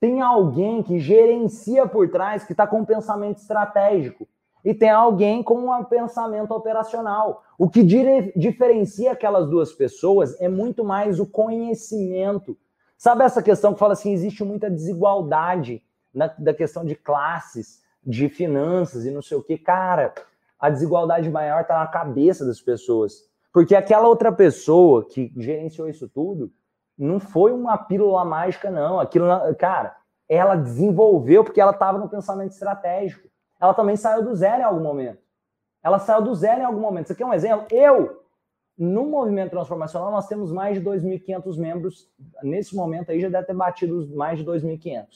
Tem alguém que gerencia por trás, que está com um pensamento estratégico. E tem alguém com um pensamento operacional. O que diferencia aquelas duas pessoas é muito mais o conhecimento. Sabe essa questão que fala assim: existe muita desigualdade na, da questão de classes, de finanças e não sei o que. Cara, a desigualdade maior está na cabeça das pessoas. Porque aquela outra pessoa que gerenciou isso tudo não foi uma pílula mágica, não. Aquilo, cara, ela desenvolveu porque ela estava no pensamento estratégico. Ela também saiu do zero em algum momento. Ela saiu do zero em algum momento. Isso aqui é um exemplo. Eu, no movimento transformacional, nós temos mais de 2.500 membros. Nesse momento aí já deve ter batido mais de 2.500.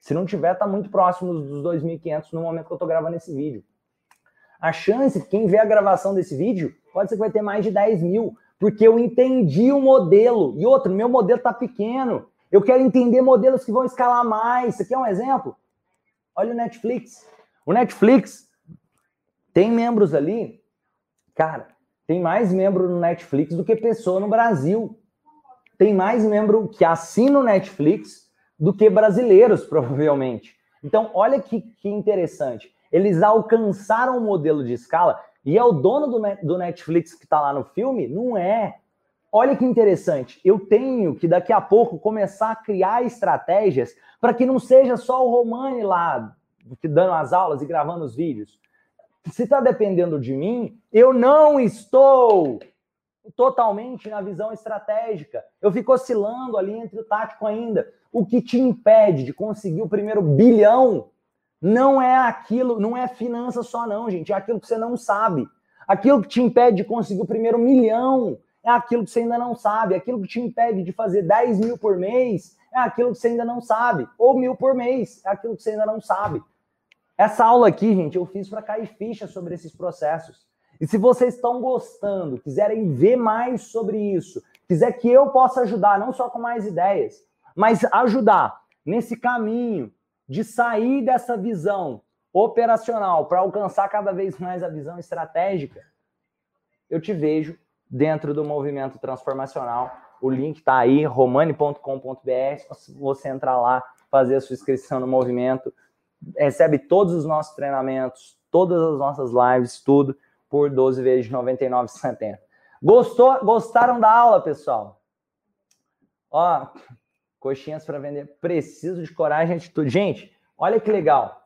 Se não tiver, está muito próximo dos 2.500 no momento que eu estou gravando esse vídeo. A chance, quem vê a gravação desse vídeo, pode ser que vai ter mais de 10 mil, porque eu entendi o modelo. E outro, meu modelo está pequeno. Eu quero entender modelos que vão escalar mais. Isso aqui é um exemplo? Olha o Netflix. O Netflix tem membros ali, cara, tem mais membro no Netflix do que pessoa no Brasil. Tem mais membro que assina o Netflix do que brasileiros, provavelmente. Então, olha que, que interessante. Eles alcançaram um modelo de escala e é o dono do, do Netflix que está lá no filme? Não é. Olha que interessante. Eu tenho que daqui a pouco começar a criar estratégias para que não seja só o Romani lá dando as aulas e gravando os vídeos. Se está dependendo de mim, eu não estou totalmente na visão estratégica. Eu fico oscilando ali entre o tático ainda. O que te impede de conseguir o primeiro bilhão não é aquilo, não é finança só, não, gente. É aquilo que você não sabe. Aquilo que te impede de conseguir o primeiro milhão é aquilo que você ainda não sabe. Aquilo que te impede de fazer 10 mil por mês é aquilo que você ainda não sabe. Ou mil por mês é aquilo que você ainda não sabe. Essa aula aqui, gente, eu fiz para cair ficha sobre esses processos. E se vocês estão gostando, quiserem ver mais sobre isso, quiser que eu possa ajudar, não só com mais ideias, mas ajudar nesse caminho de sair dessa visão operacional para alcançar cada vez mais a visão estratégica, eu te vejo dentro do movimento transformacional. O link está aí, romani.com.br. Você entrar lá, fazer a sua inscrição no movimento, recebe todos os nossos treinamentos, todas as nossas lives, tudo por 12 vezes de 99,70. Gostou? Gostaram da aula, pessoal? Ó, coxinhas para vender. Preciso de coragem e atitude. Gente, olha que legal.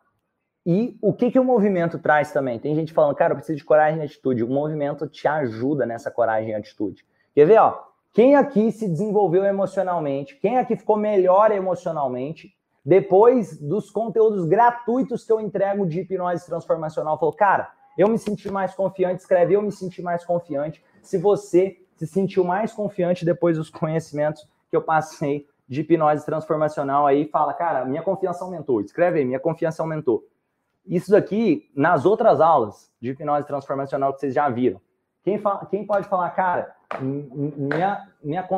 E o que, que o movimento traz também? Tem gente falando, cara, eu preciso de coragem e atitude. O movimento te ajuda nessa coragem e atitude. Quer ver, ó? Quem aqui se desenvolveu emocionalmente? Quem aqui ficou melhor emocionalmente? Depois dos conteúdos gratuitos que eu entrego de hipnose transformacional, falou, cara, eu me senti mais confiante, escreve, eu me senti mais confiante. Se você se sentiu mais confiante depois dos conhecimentos que eu passei de hipnose transformacional aí, fala, cara, minha confiança aumentou. Escreve aí, minha confiança aumentou. Isso daqui, nas outras aulas de hipnose transformacional que vocês já viram. Quem, fala, quem pode falar, cara, minha, minha,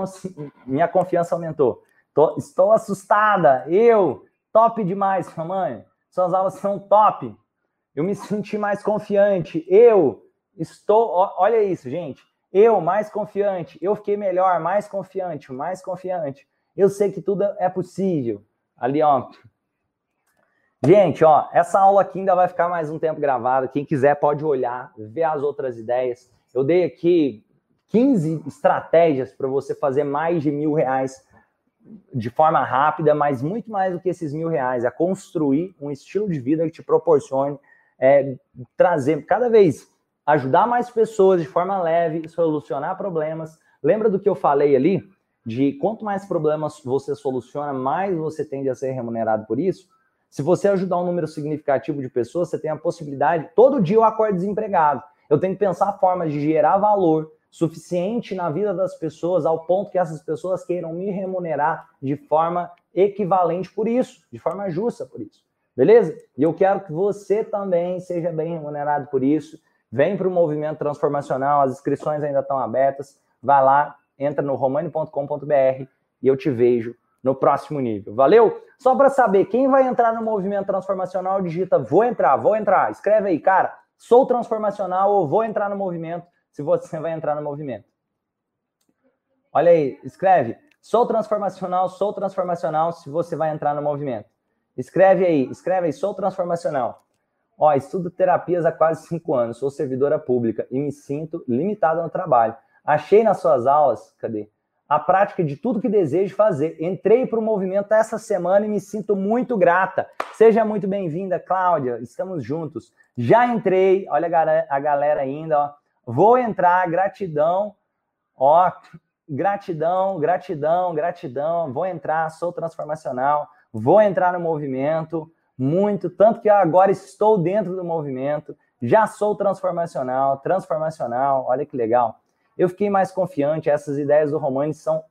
minha confiança aumentou. Tô, estou assustada. Eu, top demais, mamãe. Suas aulas são top. Eu me senti mais confiante. Eu estou. Olha isso, gente. Eu mais confiante. Eu fiquei melhor, mais confiante, mais confiante. Eu sei que tudo é possível. Ali, ó, Gente, ó, essa aula aqui ainda vai ficar mais um tempo gravada. Quem quiser pode olhar, ver as outras ideias. Eu dei aqui 15 estratégias para você fazer mais de mil reais de forma rápida, mas muito mais do que esses mil reais, é construir um estilo de vida que te proporcione é, trazer cada vez ajudar mais pessoas de forma leve, solucionar problemas. Lembra do que eu falei ali? De quanto mais problemas você soluciona, mais você tende a ser remunerado por isso. Se você ajudar um número significativo de pessoas, você tem a possibilidade. Todo dia eu acordo desempregado. Eu tenho que pensar formas de gerar valor suficiente na vida das pessoas ao ponto que essas pessoas queiram me remunerar de forma equivalente por isso, de forma justa por isso. Beleza? E eu quero que você também seja bem remunerado por isso. Vem para o movimento transformacional, as inscrições ainda estão abertas. Vai lá, entra no romani.com.br e eu te vejo no próximo nível. Valeu? Só para saber, quem vai entrar no movimento transformacional, digita vou entrar, vou entrar. Escreve aí, cara, sou transformacional ou vou entrar no movimento, se você vai entrar no movimento. Olha aí, escreve, sou transformacional, sou transformacional, se você vai entrar no movimento. Escreve aí, escreve aí, sou transformacional. Ó, estudo terapias há quase cinco anos, sou servidora pública e me sinto limitada no trabalho. Achei nas suas aulas, cadê? a prática de tudo que desejo fazer. Entrei para o movimento essa semana e me sinto muito grata. Seja muito bem-vinda, Cláudia. Estamos juntos. Já entrei, olha a galera ainda, ó. Vou entrar, gratidão. Ó, gratidão, gratidão, gratidão. Vou entrar, sou transformacional. Vou entrar no movimento muito, tanto que agora estou dentro do movimento. Já sou transformacional, transformacional. Olha que legal eu fiquei mais confiante. Essas ideias do Romani são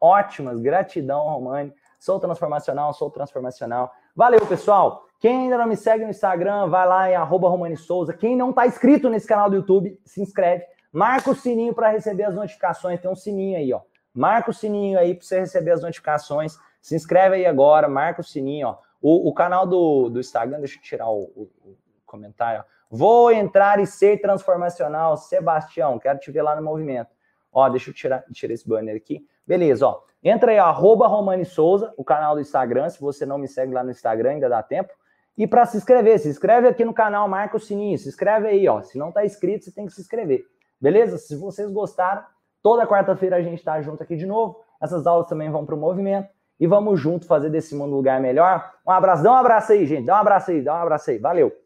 ótimas. Gratidão, Romani. Sou transformacional, sou transformacional. Valeu, pessoal. Quem ainda não me segue no Instagram, vai lá em Romani Souza. Quem não está inscrito nesse canal do YouTube, se inscreve. Marca o sininho para receber as notificações. Tem um sininho aí, ó. Marca o sininho aí para você receber as notificações. Se inscreve aí agora, marca o sininho, ó. O, o canal do, do Instagram, deixa eu tirar o, o, o comentário. Ó. Vou entrar e ser transformacional, Sebastião. Quero te ver lá no movimento. Ó, deixa eu tirar, tirar esse banner aqui. Beleza, ó. Entra aí, arroba Romani Souza, o canal do Instagram. Se você não me segue lá no Instagram, ainda dá tempo. E para se inscrever, se inscreve aqui no canal, marca o sininho, se inscreve aí, ó. Se não tá inscrito, você tem que se inscrever. Beleza? Se vocês gostaram, toda quarta-feira a gente tá junto aqui de novo. Essas aulas também vão para o movimento. E vamos junto fazer desse mundo um lugar melhor. Um abraço, dá um abraço aí, gente. Dá um abraço aí, dá um abraço aí. Valeu!